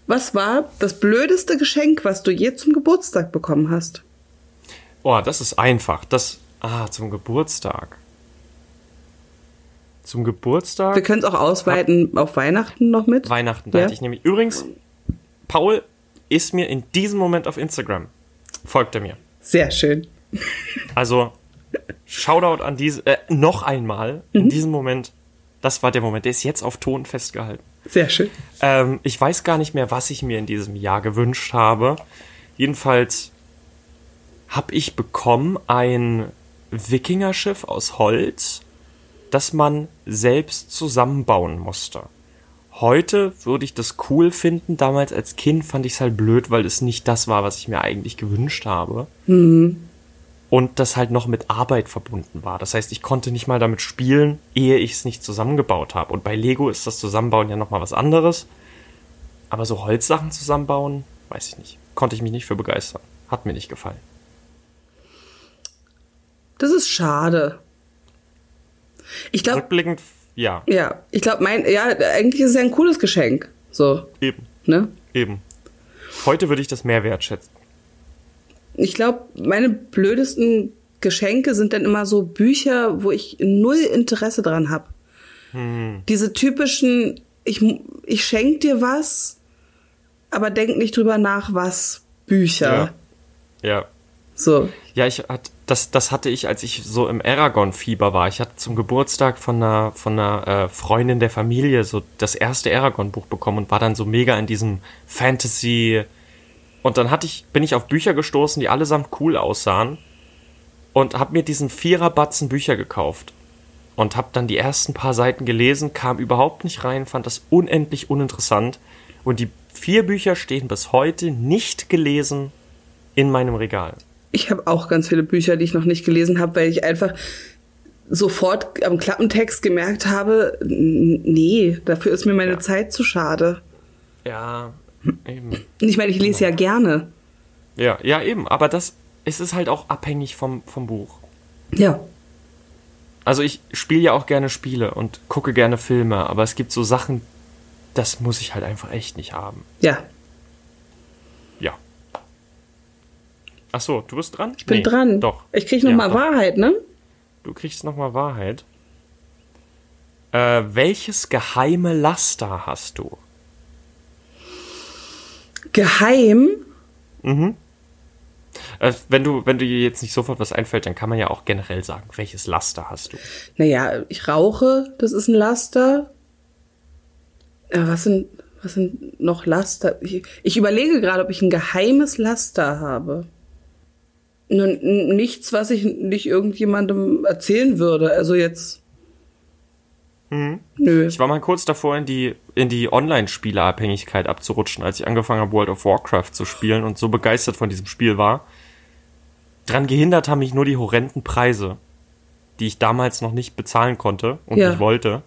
Was war das blödeste Geschenk, was du je zum Geburtstag bekommen hast? Oh, das ist einfach. Das. Ah, zum Geburtstag. Zum Geburtstag. Wir können es auch ausweiten auf Weihnachten noch mit. Weihnachten. Da Ja. hatte ich nämlich. Übrigens, Paul ist mir in diesem Moment auf Instagram. Folgt er mir. Sehr schön. Also, Shoutout an diese. Äh, noch einmal. Mhm. In diesem Moment. Das war der Moment. Der ist jetzt auf Ton festgehalten. Sehr schön. Ähm, ich weiß gar nicht mehr, was ich mir in diesem Jahr gewünscht habe. Jedenfalls habe ich bekommen ein Wikingerschiff aus Holz, das man selbst zusammenbauen musste. Heute würde ich das cool finden. Damals als Kind fand ich es halt blöd, weil es nicht das war, was ich mir eigentlich gewünscht habe. Und das halt noch mit Arbeit verbunden war. Das heißt, ich konnte nicht mal damit spielen, ehe ich es nicht zusammengebaut habe. Und bei Lego ist das Zusammenbauen ja nochmal was anderes. Aber so Holzsachen zusammenbauen, weiß ich nicht. Konnte ich mich nicht für begeistern. Hat mir nicht gefallen. Das ist schade. Ich glaube, Rückblickend, ja, ja, ich glaube, mein, ja, eigentlich ist es ja ein cooles Geschenk. So, eben, ne? eben. Heute würde ich das mehr wertschätzen. Ich glaube, meine blödesten Geschenke sind dann immer so Bücher, wo ich null Interesse dran habe. Diese typischen, ich, ich schenk dir was, aber denk nicht drüber nach, was Bücher. Ja. So. Ja, ich hat, das, das hatte ich, als ich so im Aragon-Fieber war. Ich hatte zum Geburtstag von einer, von einer äh, Freundin der Familie so das erste Aragon-Buch bekommen und war dann so mega in diesem Fantasy. Und dann hatte ich, bin ich auf Bücher gestoßen, die allesamt cool aussahen und habe mir diesen Viererbatzen Bücher gekauft und habe dann die ersten paar Seiten gelesen, kam überhaupt nicht rein, fand das unendlich uninteressant und die vier Bücher stehen bis heute nicht gelesen in meinem Regal. Ich habe auch ganz viele Bücher, die ich noch nicht gelesen habe, weil ich einfach sofort am Klappentext gemerkt habe, nee, dafür ist mir meine Ja. Zeit zu schade. Ja, eben. Ich meine, ich lese ja gerne. Ja, ja, eben. Aber das, es ist halt auch abhängig vom, vom Buch. Ja. Also ich spiele ja auch gerne Spiele und gucke gerne Filme, aber es gibt so Sachen, das muss ich halt einfach echt nicht haben. Ja. Ach so, du bist dran? Ich bin dran. Doch. Ich krieg noch Ja, mal. Wahrheit, ne? Du kriegst nochmal Wahrheit. Äh, welches geheime Laster hast du? Geheim. Äh, wenn du, wenn dir jetzt nicht sofort was einfällt, dann kann man ja auch generell sagen, welches Laster hast du? Naja, ich rauche, das ist ein Laster. Ja, was sind, was sind noch Laster? Ich, ich überlege gerade, ob ich ein geheimes Laster habe. Nun, nichts, was ich nicht irgendjemandem erzählen würde. Also jetzt. Nö. Ich war mal kurz davor, in die, in die Online-Spieleabhängigkeit abzurutschen, als ich angefangen habe, World of Warcraft zu spielen und so begeistert von diesem Spiel war. Dran gehindert haben mich nur die horrenden Preise. die ich damals noch nicht bezahlen konnte und Ja. nicht wollte.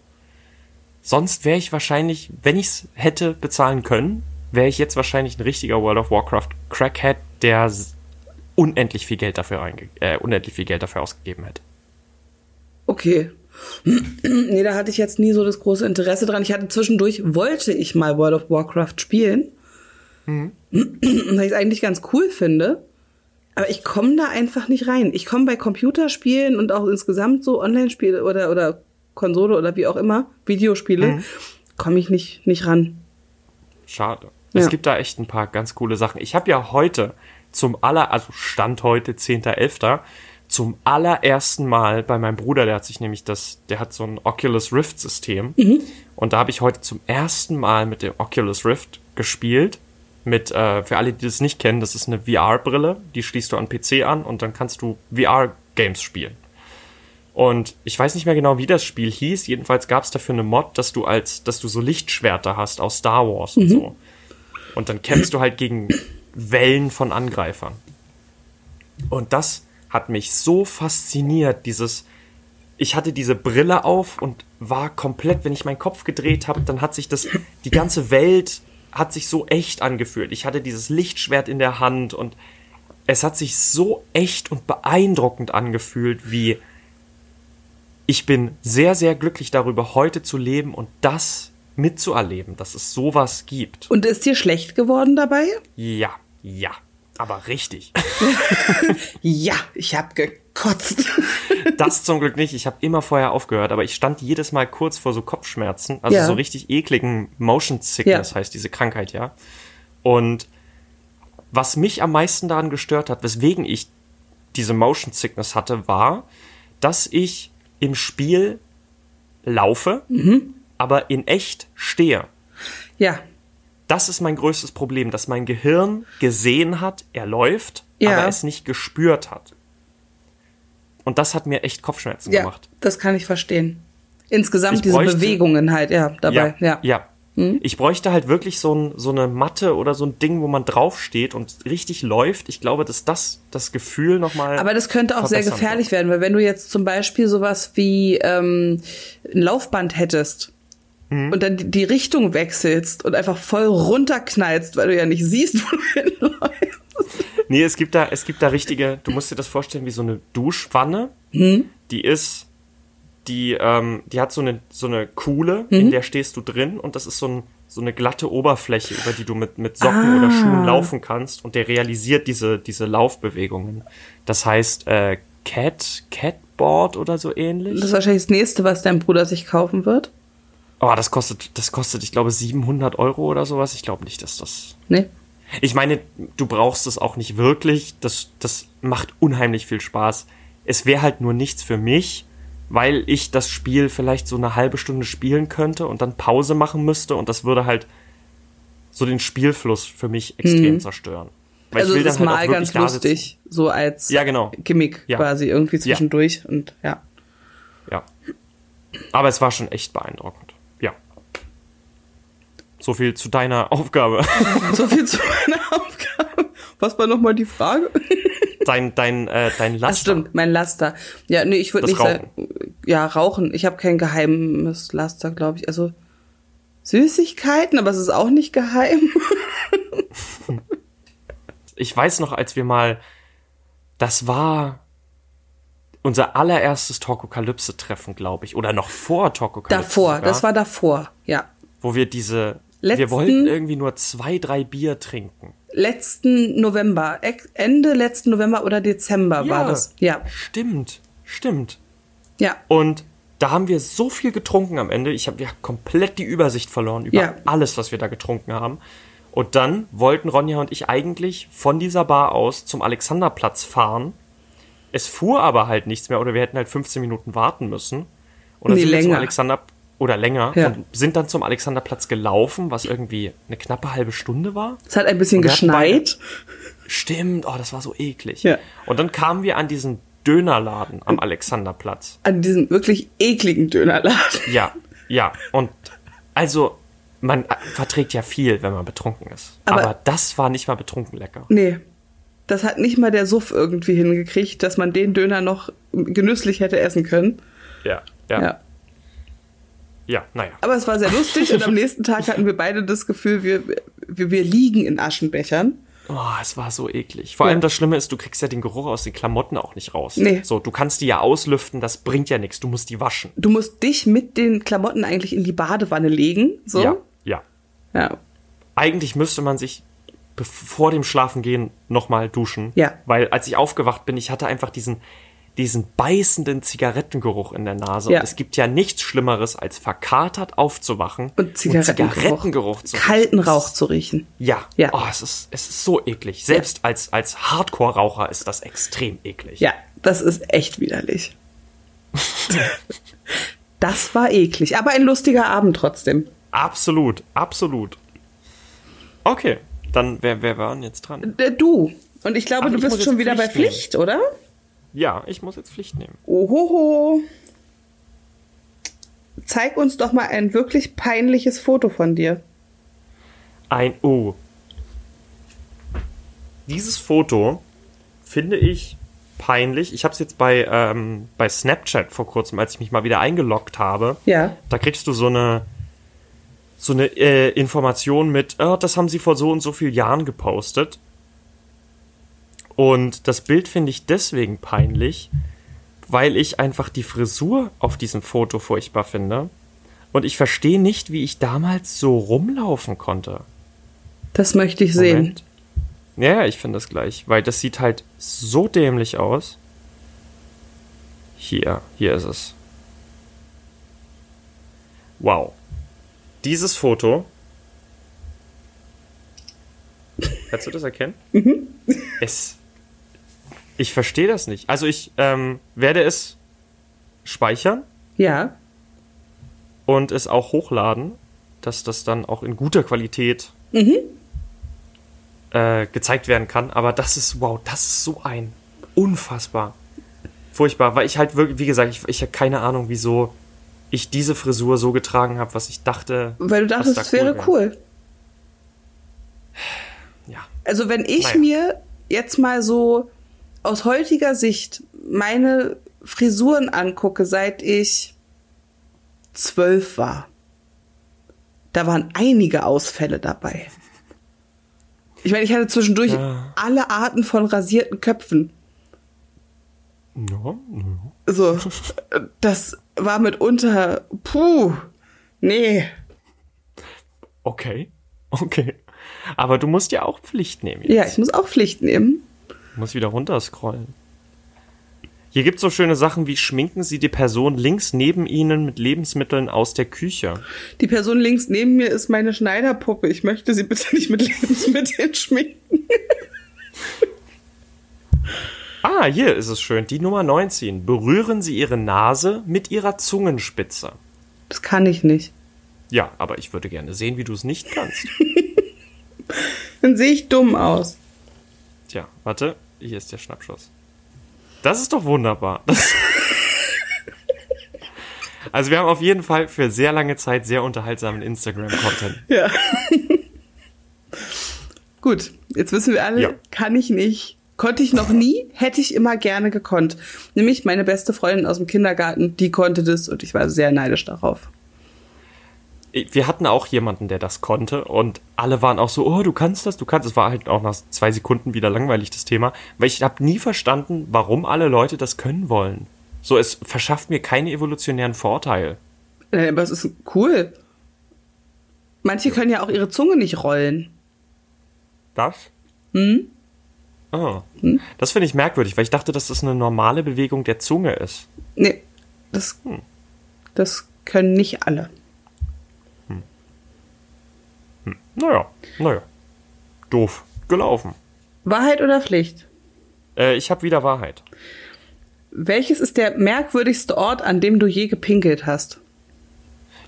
Sonst wäre ich wahrscheinlich, wenn ich es hätte bezahlen können, wäre ich jetzt wahrscheinlich ein richtiger World of Warcraft Crackhead, der unendlich viel Geld dafür reinge äh, unendlich viel Geld dafür ausgegeben hätte. Okay. nee, da hatte ich jetzt nie so das große Interesse dran. Ich hatte zwischendurch, wollte ich mal World of Warcraft spielen. Mhm. Weil ich es eigentlich ganz cool finde. Aber ich komme da einfach nicht rein. Ich komme bei Computerspielen und auch insgesamt so Online-Spiele oder, oder Konsole oder wie auch immer, Videospiele, Mhm. komme ich nicht, nicht ran. Schade. Ja. Es gibt da echt ein paar ganz coole Sachen. Ich habe ja heute zum aller, also Stand heute, 10.11., zum allerersten Mal bei meinem Bruder, der hat sich nämlich das, der hat so ein Oculus Rift System. Und da habe ich heute zum ersten Mal mit dem Oculus Rift gespielt. Mit, äh, für alle, die das nicht kennen, das ist eine VR-Brille, die schließt du an PC an und dann kannst du VR-Games spielen. Und ich weiß nicht mehr genau, wie das Spiel hieß. Jedenfalls gab es dafür eine Mod, dass du als, dass du so Lichtschwerter hast aus Star Wars und so. Und dann kämpfst du halt gegen Wellen von Angreifern. Und das hat mich so fasziniert, dieses, ich hatte diese Brille auf und war komplett, wenn ich meinen Kopf gedreht habe, dann hat sich das, die ganze Welt hat sich so echt angefühlt. Ich hatte dieses Lichtschwert in der Hand und es hat sich so echt und beeindruckend angefühlt, wie ich bin sehr, sehr glücklich darüber, heute zu leben und das mitzuerleben, dass es sowas gibt. Und ist dir schlecht geworden dabei? Ja, ja, aber richtig. Ja, ich habe gekotzt. Das zum Glück nicht. Ich habe immer vorher aufgehört, aber ich stand jedes Mal kurz vor so Kopfschmerzen, also Ja. so richtig ekligen Motion Sickness Ja. heißt diese Krankheit, ja. Und was mich am meisten daran gestört hat, weswegen ich diese Motion Sickness hatte, war, dass ich im Spiel laufe, Mhm. Aber in echt stehe. Ja, Das ist mein größtes Problem, dass mein Gehirn gesehen hat, er läuft, Ja. aber es nicht gespürt hat. Und das hat mir echt Kopfschmerzen ja, gemacht. das kann ich verstehen. Insgesamt Ich diese bräuchte- Bewegungen halt, ja, dabei, ja. ja. Ich bräuchte halt wirklich so, ein, so eine Matte oder so ein Ding, wo man draufsteht und richtig läuft. Ich glaube, dass das das Gefühl nochmal. Aber das könnte auch sehr gefährlich werden, weil wenn du jetzt zum Beispiel sowas wie ähm, ein Laufband hättest Mhm. und dann die, Richtung wechselst und einfach voll runterknallst, weil du ja nicht siehst, wo du hinläufst. Nee, es gibt da, es gibt da richtige, du musst dir das vorstellen wie so eine Duschwanne. Hm? Die ist, die, ähm, die hat so eine, so eine Kuhle, Hm? in der stehst du drin und das ist so, ein, so eine glatte Oberfläche, über die du mit, mit Socken Ah. oder Schuhen laufen kannst und der realisiert diese, diese Laufbewegungen. Das heißt, äh, Cat, Catboard oder so ähnlich. Das ist wahrscheinlich das nächste, was dein Bruder sich kaufen wird. Oh, das kostet, das kostet, ich glaube, 700 Euro oder sowas. Ich glaube nicht, dass das. Nee. Ich meine, du brauchst es auch nicht wirklich. Das, das macht unheimlich viel Spaß. Es wäre halt nur nichts für mich, weil ich das Spiel vielleicht so eine halbe Stunde spielen könnte und dann Pause machen müsste und das würde halt so den Spielfluss für mich extrem zerstören. Weil also ich will es ist halt mal ganz sitzen. lustig, so als Ja, genau. Gimmick Ja. quasi irgendwie zwischendurch und ja. Ja. Aber es war schon echt beeindruckend. So viel zu deiner Aufgabe. So viel zu meiner Aufgabe. Was war nochmal die Frage? Dein, dein, äh, dein Laster. Das stimmt, mein Laster. Ja, nee, ich würde nicht sagen. Ja, rauchen. Ich habe kein geheimes Laster, glaube ich. Also Süßigkeiten, aber es ist auch nicht geheim. Ich weiß noch, als wir mal, das war unser allererstes Torkokalypse-Treffen, glaube ich, oder noch vor Torkokalypse. davor, sogar, das war davor, ja. Wo wir diese, wir Letzten- wollten irgendwie nur zwei, drei Bier trinken. Letzten November, ex- Ende letzten November oder Dezember war das. Ja, Stimmt, stimmt. ja. Und da haben wir so viel getrunken am Ende. Ich habe ja komplett die Übersicht verloren über Ja. alles, was wir da getrunken haben. Und dann wollten Ronja und ich eigentlich von dieser Bar aus zum Alexanderplatz fahren. Es fuhr aber halt nichts mehr oder wir hätten halt 15 Minuten warten müssen. Und dann Nee, sind wir zum länger. Alexander oder länger Ja. und sind dann zum Alexanderplatz gelaufen, was irgendwie eine knappe halbe Stunde war. Es hat ein bisschen geschneit. Stimmt, oh, das war so eklig. Ja. Und dann kamen wir an diesen Dönerladen am Alexanderplatz. An diesem wirklich ekligen Dönerladen. Ja, ja. Und also, man verträgt ja viel, wenn man betrunken ist. Aber- Aber, das war nicht mal betrunken lecker. Nee. das hat nicht mal der Suff irgendwie hingekriegt, dass man den Döner noch genüsslich hätte essen können. Ja, ja, Ja. Ja, naja. Aber es war sehr lustig und am nächsten Tag hatten wir beide das Gefühl, wir, wir, wir liegen in Aschenbechern. Oh, es war so eklig. Vor Ja. allem das Schlimme ist, du kriegst ja den Geruch aus den Klamotten auch nicht raus. Nee. So, du kannst die ja auslüften, das bringt ja nichts. Du musst die waschen. Du musst dich mit den Klamotten eigentlich in die Badewanne legen. So. Ja, ja. ja. Eigentlich müsste man sich vor dem Schlafengehen nochmal duschen. Ja. Weil als ich aufgewacht bin, ich hatte einfach diesen, diesen beißenden Zigarettengeruch in der Nase. Ja. Und es gibt ja nichts Schlimmeres, als verkatert aufzuwachen Und Zigarettengeruch. Zigarettengeruch zu Kalten Rauch zu riechen. Ja, Ja. Oh, es, ist, es ist so eklig. Selbst als, als Hardcore-Raucher ist das extrem eklig. Ja, das ist echt widerlich. das war eklig, aber ein lustiger Abend trotzdem. Absolut, absolut. Okay, dann wer, wer war denn jetzt dran? Äh, Du. Und ich glaube, Ach, du bist schon wieder bei Pflicht nehmen. Pflicht, oder? Ja, ich muss jetzt Pflicht nehmen. Ohoho. Zeig uns doch mal ein wirklich peinliches Foto von dir. Ein O. Dieses Foto finde ich peinlich. Ich habe es jetzt bei, ähm, bei Snapchat vor kurzem, als ich mich mal wieder eingeloggt habe. Ja. Da kriegst du so eine so eine äh, Information mit, oh, das haben sie vor so und so vielen Jahren gepostet. Und das Bild finde ich deswegen peinlich, weil ich einfach die Frisur auf diesem Foto furchtbar finde. Und ich verstehe nicht, wie ich damals so rumlaufen konnte. Das möchte ich sehen. Moment. Ja, ja, ich finde das gleich, weil das sieht halt so dämlich aus. Hier, hier ist es. Wow. Dieses Foto. Kannst du das erkennen? Es. Ich verstehe das nicht. Also ich ähm, werde es speichern Ja. und es auch hochladen, dass das dann auch in guter Qualität äh, gezeigt werden kann. Aber das ist, wow, das ist so ein unfassbar furchtbar, weil ich halt wirklich, wie gesagt, ich, ich habe keine Ahnung, wieso ich diese Frisur so getragen habe, was ich dachte. Weil du dachtest, da es wäre wär. cool. Ja. Also wenn ich Naja. mir jetzt mal so aus heutiger Sicht meine Frisuren angucke, seit ich zwölf war, da waren einige Ausfälle dabei. Ich meine, ich hatte zwischendurch Ja. alle Arten von rasierten Köpfen. Ja, ja. So, das war mitunter, puh, nee. Okay, okay. Aber du musst ja auch Pflicht nehmen. Ja, ich muss auch Pflicht nehmen. Du musst wieder runterscrollen. Hier gibt es so schöne Sachen wie schminken Sie die Person links neben Ihnen mit Lebensmitteln aus der Küche. Die Person links neben mir ist meine Schneiderpuppe. Ich möchte sie bitte nicht mit Lebensmitteln schminken. Ah, hier ist es schön. Die Nummer 19. Berühren Sie Ihre Nase mit Ihrer Zungenspitze. Das kann ich nicht. Ja, aber ich würde gerne sehen, wie du es nicht kannst. Dann sehe ich dumm aus. Tja, warte. Hier ist der Schnappschuss. Das ist doch wunderbar. Also wir haben auf jeden Fall für sehr lange Zeit sehr unterhaltsamen Instagram-Content. Ja. Gut, jetzt wissen wir alle, Ja. kann ich nicht. Konnte ich noch nie, hätte ich immer gerne gekonnt. Nämlich meine beste Freundin aus dem Kindergarten, die konnte das und ich war sehr neidisch darauf. Wir hatten auch jemanden, der das konnte und alle waren auch so, oh, du kannst das, du kannst. Es war halt auch nach zwei Sekunden wieder langweilig, das Thema, weil ich habe nie verstanden, warum alle Leute das können wollen. So, es verschafft mir keinen evolutionären Vorteil. Äh, Aber es ist cool. Manche können ja auch ihre Zunge nicht rollen. Das? Hm? Oh. Das finde ich merkwürdig, weil ich dachte, dass das eine normale Bewegung der Zunge ist. Nee, das, das können nicht alle. Naja, naja. Doof. Gelaufen. Wahrheit oder Pflicht? Äh, ich habe wieder Wahrheit. Welches ist der merkwürdigste Ort, an dem du je gepinkelt hast?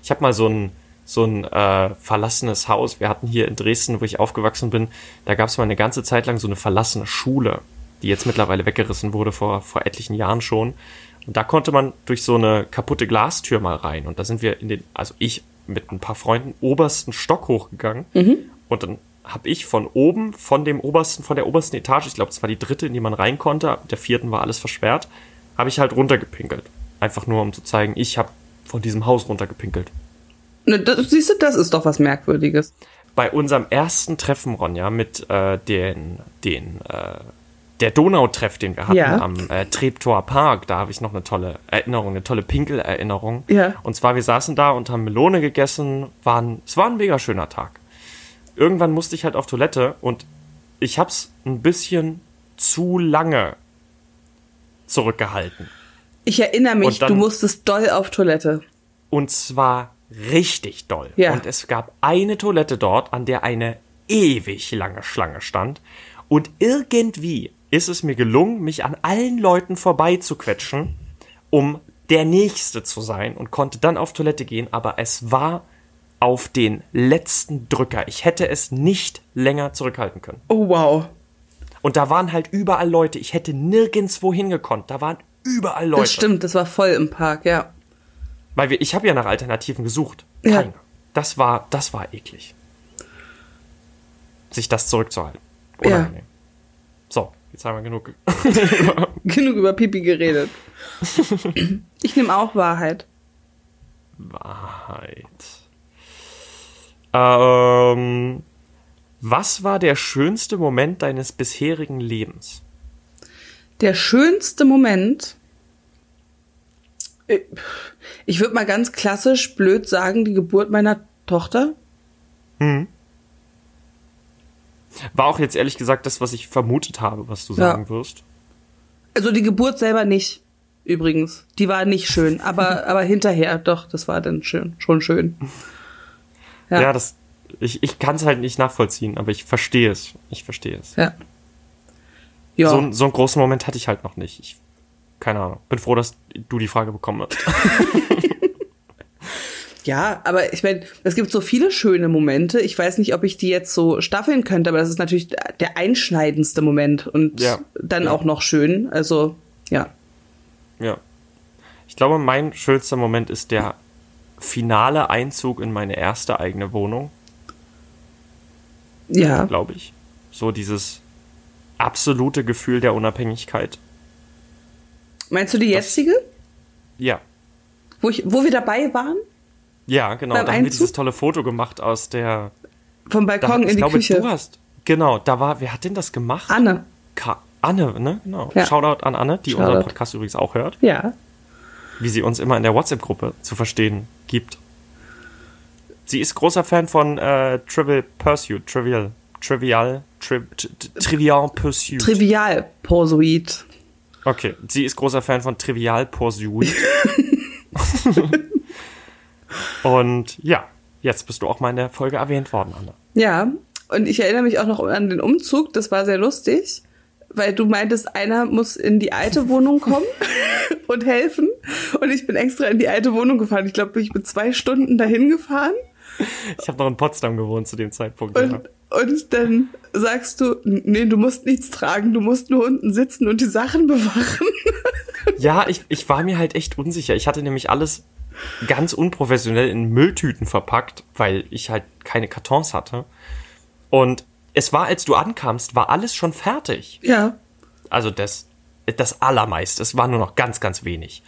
Ich habe mal so ein, so ein äh, verlassenes Haus. Wir hatten hier in Dresden, wo ich aufgewachsen bin, da gab es mal eine ganze Zeit lang so eine verlassene Schule, die jetzt mittlerweile weggerissen wurde vor, vor etlichen Jahren schon. Und da konnte man durch so eine kaputte Glastür mal rein. Und da sind wir in den, also ich mit ein paar Freunden, obersten Stock hochgegangen. Und dann habe ich von oben, von dem obersten, von der obersten Etage, ich glaube, es war die dritte, in die man rein konnte, der vierten war alles versperrt, habe ich halt runtergepinkelt. Einfach nur, um zu zeigen, ich habe von diesem Haus runtergepinkelt. Ne, das, siehst du, das ist doch was Merkwürdiges. Bei unserem ersten Treffen, Ronja, mit äh, den, den äh, der Donautreff, den wir hatten Ja. am äh, Treptower Park, da habe ich noch eine tolle Erinnerung, eine tolle Pinkelerinnerung. Ja. Und zwar, wir saßen da und haben Melone gegessen. Waren, es war ein mega schöner Tag. Irgendwann musste ich halt auf Toilette und ich hab's ein bisschen zu lange zurückgehalten. Ich erinnere mich, dann- du musstest doll auf Toilette. Und zwar richtig doll. Ja. Und es gab eine Toilette dort, an der eine ewig lange Schlange stand. Und irgendwie ist es mir gelungen, mich an allen Leuten vorbeizuquetschen, um der Nächste zu sein und konnte dann auf Toilette gehen. Aber es war auf den letzten Drücker. Ich hätte es nicht länger zurückhalten können. Oh, wow. Und da waren halt überall Leute. Ich hätte nirgendwo hingekonnt. Da waren überall Leute. Das stimmt, das war voll im Park, ja. Weil wir, ich habe ja nach Alternativen gesucht. Ja. Keine. Das war, das war eklig. Sich das zurückzuhalten. Ja. Unangenehm. So, jetzt haben wir genug. Genug über Pipi geredet. ich nehme auch Wahrheit. Wahrheit. Ähm, was war der schönste Moment deines bisherigen Lebens? Der schönste Moment. äh, Ich würde mal ganz klassisch blöd sagen, die Geburt meiner Tochter. War auch jetzt ehrlich gesagt das, was ich vermutet habe, was du Ja. sagen wirst. Also die Geburt selber nicht, übrigens. Die war nicht schön, aber, aber hinterher, doch, das war dann schön, schon schön. Ja, Ja. das. Ich, ich kann es halt nicht nachvollziehen, aber ich verstehe es. Ich verstehe es. Ja. Ja. So, einen- so einen großen Moment hatte ich halt noch nicht. Ich, keine Ahnung. Bin froh, dass du die Frage bekommen hast. Ja, aber ich meine, es gibt so viele schöne Momente. Ich weiß nicht, ob ich die jetzt so staffeln könnte, aber das ist natürlich der einschneidendste Moment und Ja. dann Ja. auch noch schön. Also, ja. ja. Ich glaube, mein schönster Moment ist der finale Einzug in meine erste eigene Wohnung, Ja. glaube ich. So dieses absolute Gefühl der Unabhängigkeit. Meinst du die jetzige? Ja. Wo, ich, wo wir dabei waren? Ja, genau. Beim da haben wir dieses tolle Foto gemacht aus der. Vom Da, Balkon ich in die glaube, Küche. du hast. Genau, da war. Wer hat denn das gemacht? Anne. Ka Anne, ne? Genau. Ja. Shoutout an Anne, die Shoutout. unseren Podcast übrigens auch hört. Ja. wie sie uns immer in der WhatsApp-Gruppe zu verstehen gibt. Sie ist großer Fan von äh, Trivial Pursuit, Trivial, Trivial, tri tri Trivial Pursuit. Trivial Pursuit. okay, sie ist großer Fan von Trivial Pursuit. Und ja, jetzt bist du auch mal in der Folge erwähnt worden, Anna. Ja. Und ich erinnere mich auch noch an den Umzug. Das war sehr lustig, weil du meintest, einer muss in die alte Wohnung kommen und helfen. Und ich bin extra in die alte Wohnung gefahren. Ich glaube, ich bin zwei Stunden dahin gefahren. Ich habe noch in Potsdam gewohnt zu dem Zeitpunkt. ja. Und, und dann sagst du, nee, du musst nichts tragen, du musst nur unten sitzen und die Sachen bewachen. Ja, ich, ich war mir halt echt unsicher. Ich hatte nämlich alles ganz unprofessionell in Mülltüten verpackt, weil ich halt keine Kartons hatte. Und es war, als du ankamst, war alles schon fertig. Ja. Also das, das Allermeiste. Es war nur noch ganz, ganz wenig.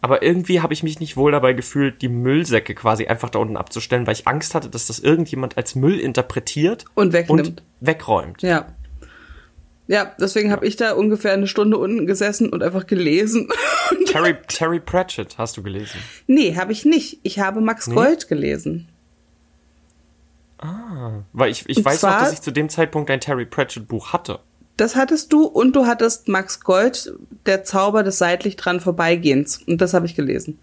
Aber irgendwie habe ich mich nicht wohl dabei gefühlt, die Müllsäcke quasi einfach da unten abzustellen, weil ich Angst hatte, dass das irgendjemand als Müll interpretiert Und wegnimmt. und wegräumt. Ja. Ja, deswegen habe ich da ungefähr eine Stunde unten gesessen und einfach gelesen. Terry, Terry Pratchett hast du gelesen. nee, habe ich nicht. Ich habe Max Gold gelesen. Weil ich, ich Und weiß noch, zwar- dass ich zu dem Zeitpunkt ein Terry Pratchett Buch hatte. Das hattest du und du hattest Max Gold, der Zauber des seitlich dran vorbeigehens. Und das habe ich gelesen.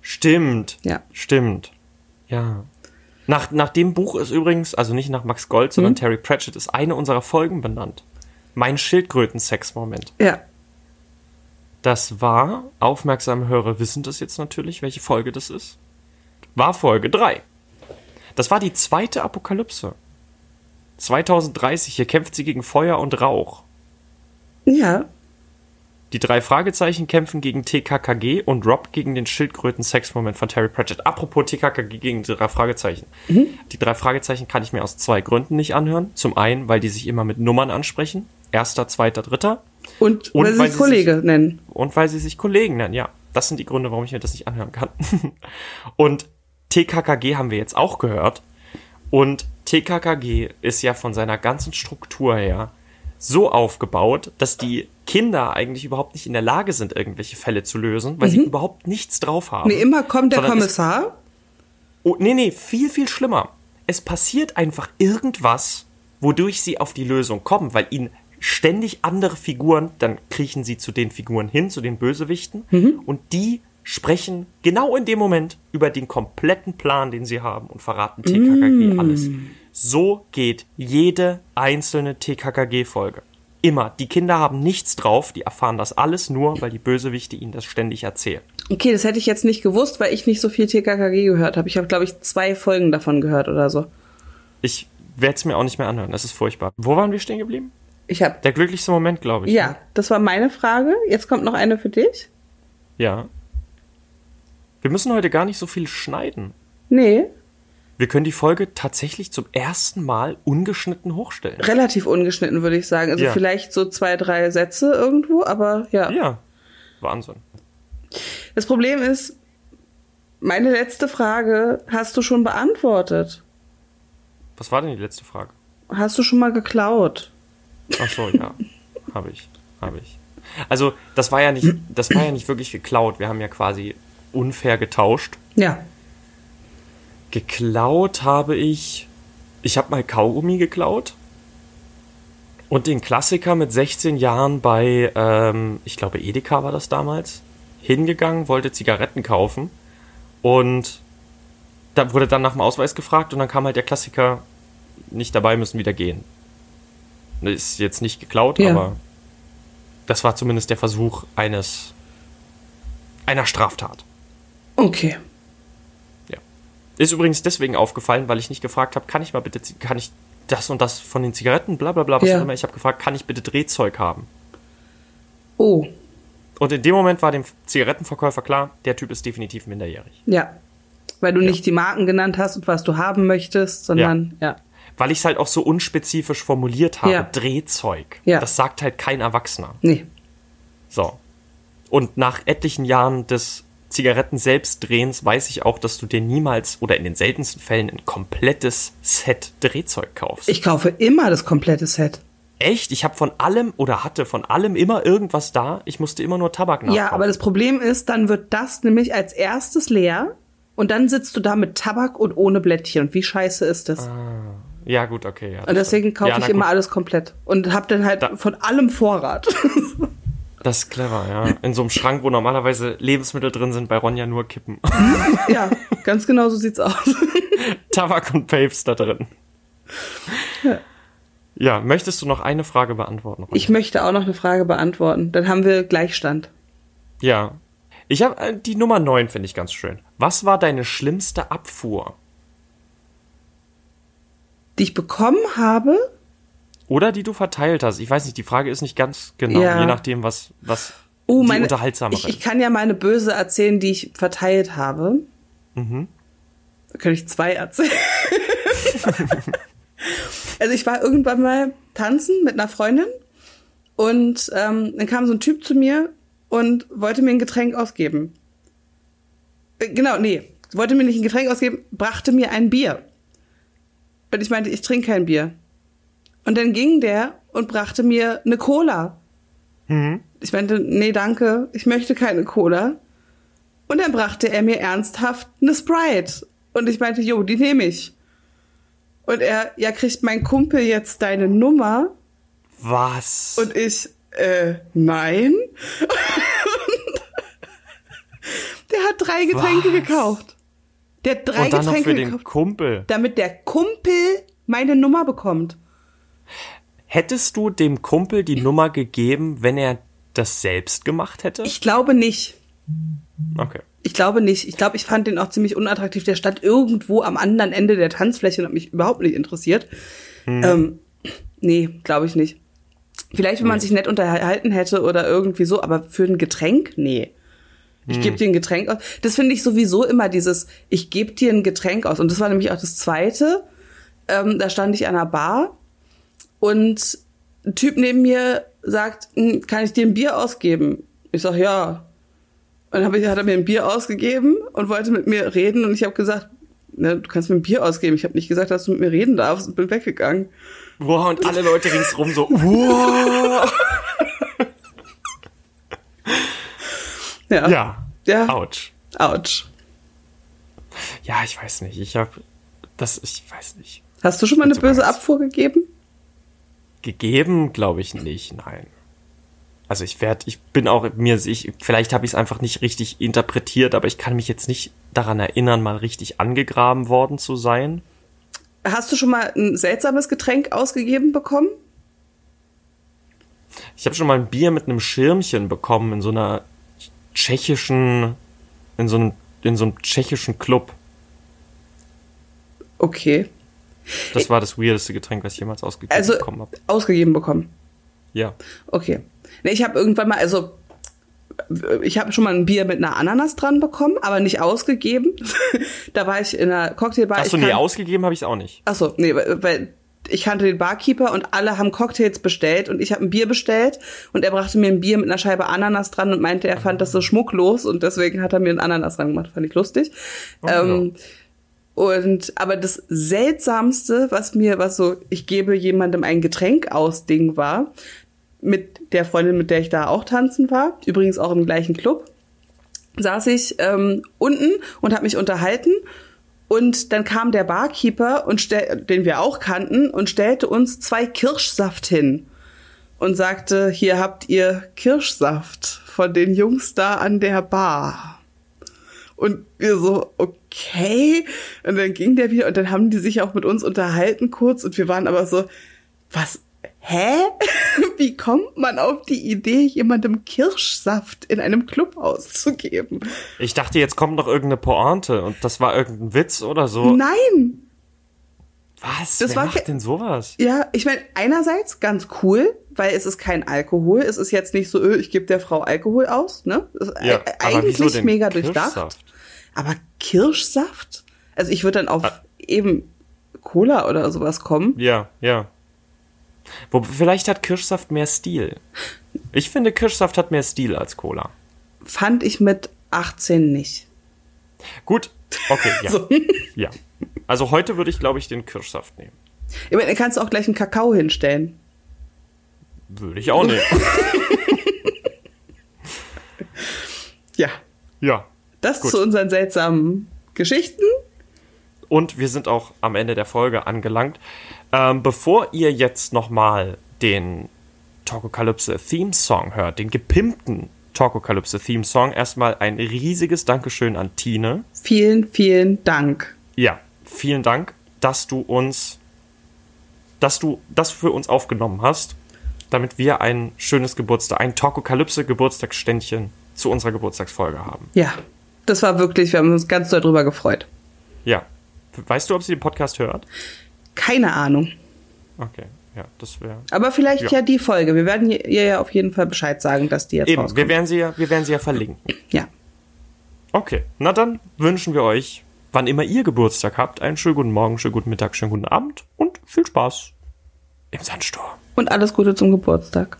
Stimmt. Ja. Stimmt. Ja. Nach, nach dem Buch ist übrigens, also nicht nach Max Gold, sondern Terry Pratchett ist eine unserer Folgen benannt. Mein Schildkröten-Sex-Moment. Ja. Das war, aufmerksame Hörer wissen das jetzt natürlich, welche Folge das ist. War Folge 3. Das war die zweite Apokalypse. 2030, hier kämpft sie gegen Feuer und Rauch. Ja. Die drei Fragezeichen kämpfen gegen TKKG und Rob gegen den Schildkröten-Sexmoment von Terry Pratchett. Apropos TKKG gegen die drei Fragezeichen. Die drei Fragezeichen kann ich mir aus zwei Gründen nicht anhören. Zum einen, weil die sich immer mit Nummern ansprechen. Erster, zweiter, dritter. Und, Und weil sie sich Kollege sich- nennen. Und weil sie sich Kollegen nennen, ja. Das sind die Gründe, warum ich mir das nicht anhören kann. Und TKKG haben wir jetzt auch gehört. Und TKKG ist ja von seiner ganzen Struktur her so aufgebaut, dass die Kinder eigentlich überhaupt nicht in der Lage sind, irgendwelche Fälle zu lösen, weil sie überhaupt nichts drauf haben. Nee, immer kommt der Sondern Kommissar. Oh, nee, nee, viel, viel schlimmer. Es passiert einfach irgendwas, wodurch sie auf die Lösung kommen, weil ihnen ständig andere Figuren, dann kriechen sie zu den Figuren hin, zu den Bösewichten, und die sprechen genau in dem Moment über den kompletten Plan, den sie haben und verraten TKKG alles. So geht jede einzelne TKKG-Folge. Immer. Die Kinder haben nichts drauf, die erfahren das alles nur, weil die Bösewichte ihnen das ständig erzählen. Okay, das hätte ich jetzt nicht gewusst, weil ich nicht so viel TKKG gehört habe. Ich habe, glaube ich, zwei Folgen davon gehört oder so. Ich werde es mir auch nicht mehr anhören, das ist furchtbar. Wo waren wir stehen geblieben? Ich habe. Der glücklichste Moment, glaube ich. Ja, das war meine Frage. Jetzt kommt noch eine für dich. Ja. Wir müssen heute gar nicht so viel schneiden. Nee, Wir können die Folge tatsächlich zum ersten Mal ungeschnitten hochstellen. relativ ungeschnitten, würde ich sagen. Also Ja. vielleicht so zwei, drei Sätze irgendwo, aber ja. Ja. Wahnsinn. Das Problem ist, meine letzte Frage hast du schon beantwortet. Was war denn die letzte Frage? Hast du schon mal geklaut? Ach so, ja. Habe ich. Habe ich. Also, das war ja nicht, das war ja nicht wirklich geklaut. Wir haben ja quasi unfair getauscht. Ja. Geklaut habe ich. Ich habe mal Kaugummi geklaut. Und den Klassiker mit 16 Jahren bei, ähm, ich glaube, Edeka war das damals, hingegangen, wollte Zigaretten kaufen. Und da wurde dann nach dem Ausweis gefragt und dann kam halt der Klassiker, nicht dabei, müssen wieder gehen. Ist jetzt nicht geklaut, Ja. aber das war zumindest der Versuch eines, einer Straftat. Okay. Ja. Ist übrigens deswegen aufgefallen, weil ich nicht gefragt habe, kann ich mal bitte, kann ich das und das von den Zigaretten, bla bla bla, was Ja. auch immer. Ich habe gefragt, kann ich bitte Drehzeug haben? Oh, Und in dem Moment war dem Zigarettenverkäufer klar, der Typ ist definitiv minderjährig. ja. Weil du nicht die Marken genannt hast und was du haben möchtest, sondern ja. Weil ich es halt auch so unspezifisch formuliert habe, Ja. Drehzeug. Ja. Das sagt halt kein Erwachsener. Nee. So. Und nach etlichen Jahren des Zigaretten selbstdrehens weiß ich auch, dass du dir niemals oder in den seltensten Fällen ein komplettes Set Drehzeug kaufst. Ich kaufe immer das komplette Set. Echt? Ich habe von allem oder hatte von allem immer irgendwas da. Ich musste immer nur Tabak nachkaufen. Ja, aber das Problem ist, dann wird das nämlich als erstes leer und dann sitzt du da mit Tabak und ohne Blättchen. Und wie scheiße ist das? Ja, gut, okay. Ja, und deswegen kaufe ja, ich immer gut. alles komplett und hab dann halt Da- von allem Vorrat. Das ist clever, ja. In so einem Schrank, wo normalerweise Lebensmittel drin sind, bei Ronja nur Kippen. ja, ganz genau so sieht's aus. Tabak und Papes da drin. Ja, möchtest du noch eine Frage beantworten? Ronja? Ich möchte auch noch eine Frage beantworten. Dann haben wir Gleichstand. Ja. Ich habe äh, die Nummer 9 finde ich ganz schön. Was war deine schlimmste Abfuhr? Die ich bekommen habe, Oder die du verteilt hast? Ich weiß nicht, die Frage ist nicht ganz genau, Ja. je nachdem, was, was oh, die meine, unterhaltsamere ich, ich kann ja meine böse erzählen, die ich verteilt habe. Mhm. Da könnte ich zwei erzählen. also ich war irgendwann mal tanzen mit einer Freundin und ähm, dann kam so ein Typ zu mir und wollte mir ein Getränk ausgeben. Äh, Genau, nee, wollte mir nicht ein Getränk ausgeben, brachte mir ein Bier. Und ich meinte, ich trinke kein Bier. Und dann ging der und brachte mir eine Cola. Ich meinte, nee, danke, ich möchte keine Cola. Und dann brachte er mir ernsthaft eine Sprite. Und ich meinte, jo, die nehme ich. Und er, ja, kriegt mein Kumpel jetzt deine Nummer? Was? Und ich, äh, nein. der hat drei Getränke Was? gekauft. Der hat drei und dann noch Getränke für den gekauft, Kumpel. damit der Kumpel meine Nummer bekommt. Hättest du dem Kumpel die Nummer gegeben, wenn er das selbst gemacht hätte? Ich glaube nicht. Okay. Ich glaube nicht. Ich glaube, ich fand den auch ziemlich unattraktiv. Der stand irgendwo am anderen Ende der Tanzfläche und hat mich überhaupt nicht interessiert. Ähm, nee, glaube ich nicht. Vielleicht, wenn man Nee. sich nett unterhalten hätte oder irgendwie so, aber für ein Getränk, nee. Ich gebe dir ein Getränk aus. Das finde ich sowieso immer dieses, ich gebe dir ein Getränk aus. Und das war nämlich auch das Zweite. Ähm, da stand ich an einer Bar und ein Typ neben mir sagt, "Hm, kann ich dir ein Bier ausgeben? Ich sag, ja. Und dann ich, hat er mir ein Bier ausgegeben und wollte mit mir reden. Und ich habe gesagt, ne, du kannst mir ein Bier ausgeben. Ich habe nicht gesagt, dass du mit mir reden darfst und bin weggegangen. Wow, und alle Leute ringsrum so, wow. Ja. Ja. Ja. Autsch. Autsch. Ja, ich weiß nicht. Ich habe das, ich weiß nicht. Hast du schon mal eine böse Angst. Abfuhr gegeben? Gegeben, glaube ich nicht, nein. Also ich werde, ich bin auch mir ich, vielleicht habe ich es einfach nicht richtig interpretiert, aber ich kann mich jetzt nicht daran erinnern, mal richtig angegraben worden zu sein. Hast du schon mal ein seltsames Getränk ausgegeben bekommen? Ich habe schon mal ein Bier mit einem Schirmchen bekommen in so einer tschechischen, in so einem, in so einem tschechischen Club. Okay. Das war das weirdeste Getränk, was ich jemals ausgegeben Also bekommen habe. ausgegeben bekommen. Ja. Okay. Nee, ich habe irgendwann mal, also ich habe schon mal ein Bier mit einer Ananas dran bekommen, aber nicht ausgegeben. da war ich in einer Cocktailbar. Achso, nee, ausgegeben habe ich es auch nicht. Achso, nee, weil ich kannte den Barkeeper und alle haben Cocktails bestellt und ich habe ein Bier bestellt und er brachte mir ein Bier mit einer Scheibe Ananas dran und meinte, er fand das so schmucklos und deswegen hat er mir ein Ananas dran gemacht. Fand ich lustig. Oh, ähm, und aber das seltsamste, was mir, was so, ich gebe jemandem ein Getränk aus Ding war, mit der Freundin, mit der ich da auch tanzen war, übrigens auch im gleichen Club, saß ich ähm, unten und habe mich unterhalten und dann kam der Barkeeper und den wir auch kannten und stellte uns zwei Kirschsaft hin und sagte, hier habt ihr Kirschsaft von den Jungs da an der Bar. Und wir so, okay. Und dann ging der wieder und dann haben die sich auch mit uns unterhalten kurz und wir waren aber so, was, hä? Wie kommt man auf die Idee, jemandem Kirschsaft in einem Club auszugeben? Ich dachte, jetzt kommt noch irgendeine Pointe und das war irgendein Witz oder so. Nein, Was? das Wer war macht denn sowas? Ja, ich meine, einerseits ganz cool, weil es ist kein Alkohol. Es ist jetzt nicht so, öh, ich gebe der Frau Alkohol aus, ne? Das ist Ja, e- aber eigentlich mega durchdacht. Kirschsaft? Aber Kirschsaft? Also ich würde dann auf Ah. eben Cola oder sowas kommen. Ja, ja. Wo, vielleicht hat Kirschsaft mehr Stil. Ich finde, Kirschsaft hat mehr Stil als Cola. Fand ich mit 18 nicht. Gut, okay, ja. So. ja. Also heute würde ich, glaube ich, den Kirschsaft nehmen. Ich meine, kannst du auch gleich einen Kakao hinstellen. Würde ich auch nehmen. Ja. ja. Das Gut. zu unseren seltsamen Geschichten. Und wir sind auch am Ende der Folge angelangt. Ähm, bevor ihr jetzt nochmal den Talkokalypse Theme Song hört, den gepimpten Talkokalypse Theme Song, erstmal ein riesiges Dankeschön an Tine. Vielen, vielen Dank. Ja, vielen Dank, dass du uns, dass du das für uns aufgenommen hast, damit wir ein schönes Geburtstag, ein Talkokalypse Geburtstagsständchen zu unserer Geburtstagsfolge haben. Ja, das war wirklich, wir haben uns ganz doll drüber gefreut. Ja. Weißt du, ob sie den Podcast hört? Keine Ahnung. Okay, ja, das wäre. Aber vielleicht Ja. ja. die Folge. Wir werden ihr ja auf jeden Fall Bescheid sagen, dass die jetzt Eben, rauskommt. wir werden, sie ja, wir werden sie ja verlinken. ja. Okay, na dann wünschen wir euch, wann immer ihr Geburtstag habt, einen schönen guten Morgen, schönen guten Mittag, schönen guten Abend und viel Spaß im Sandsturm. Und alles Gute zum Geburtstag.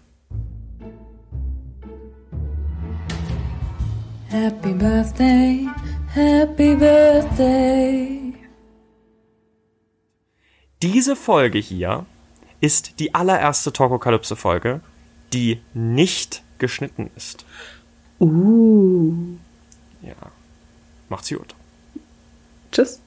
Happy birthday, happy birthday. Diese Folge hier ist die allererste Talkokalypse-Folge, die nicht geschnitten ist. Uh. Ja. Macht's gut. Tschüss.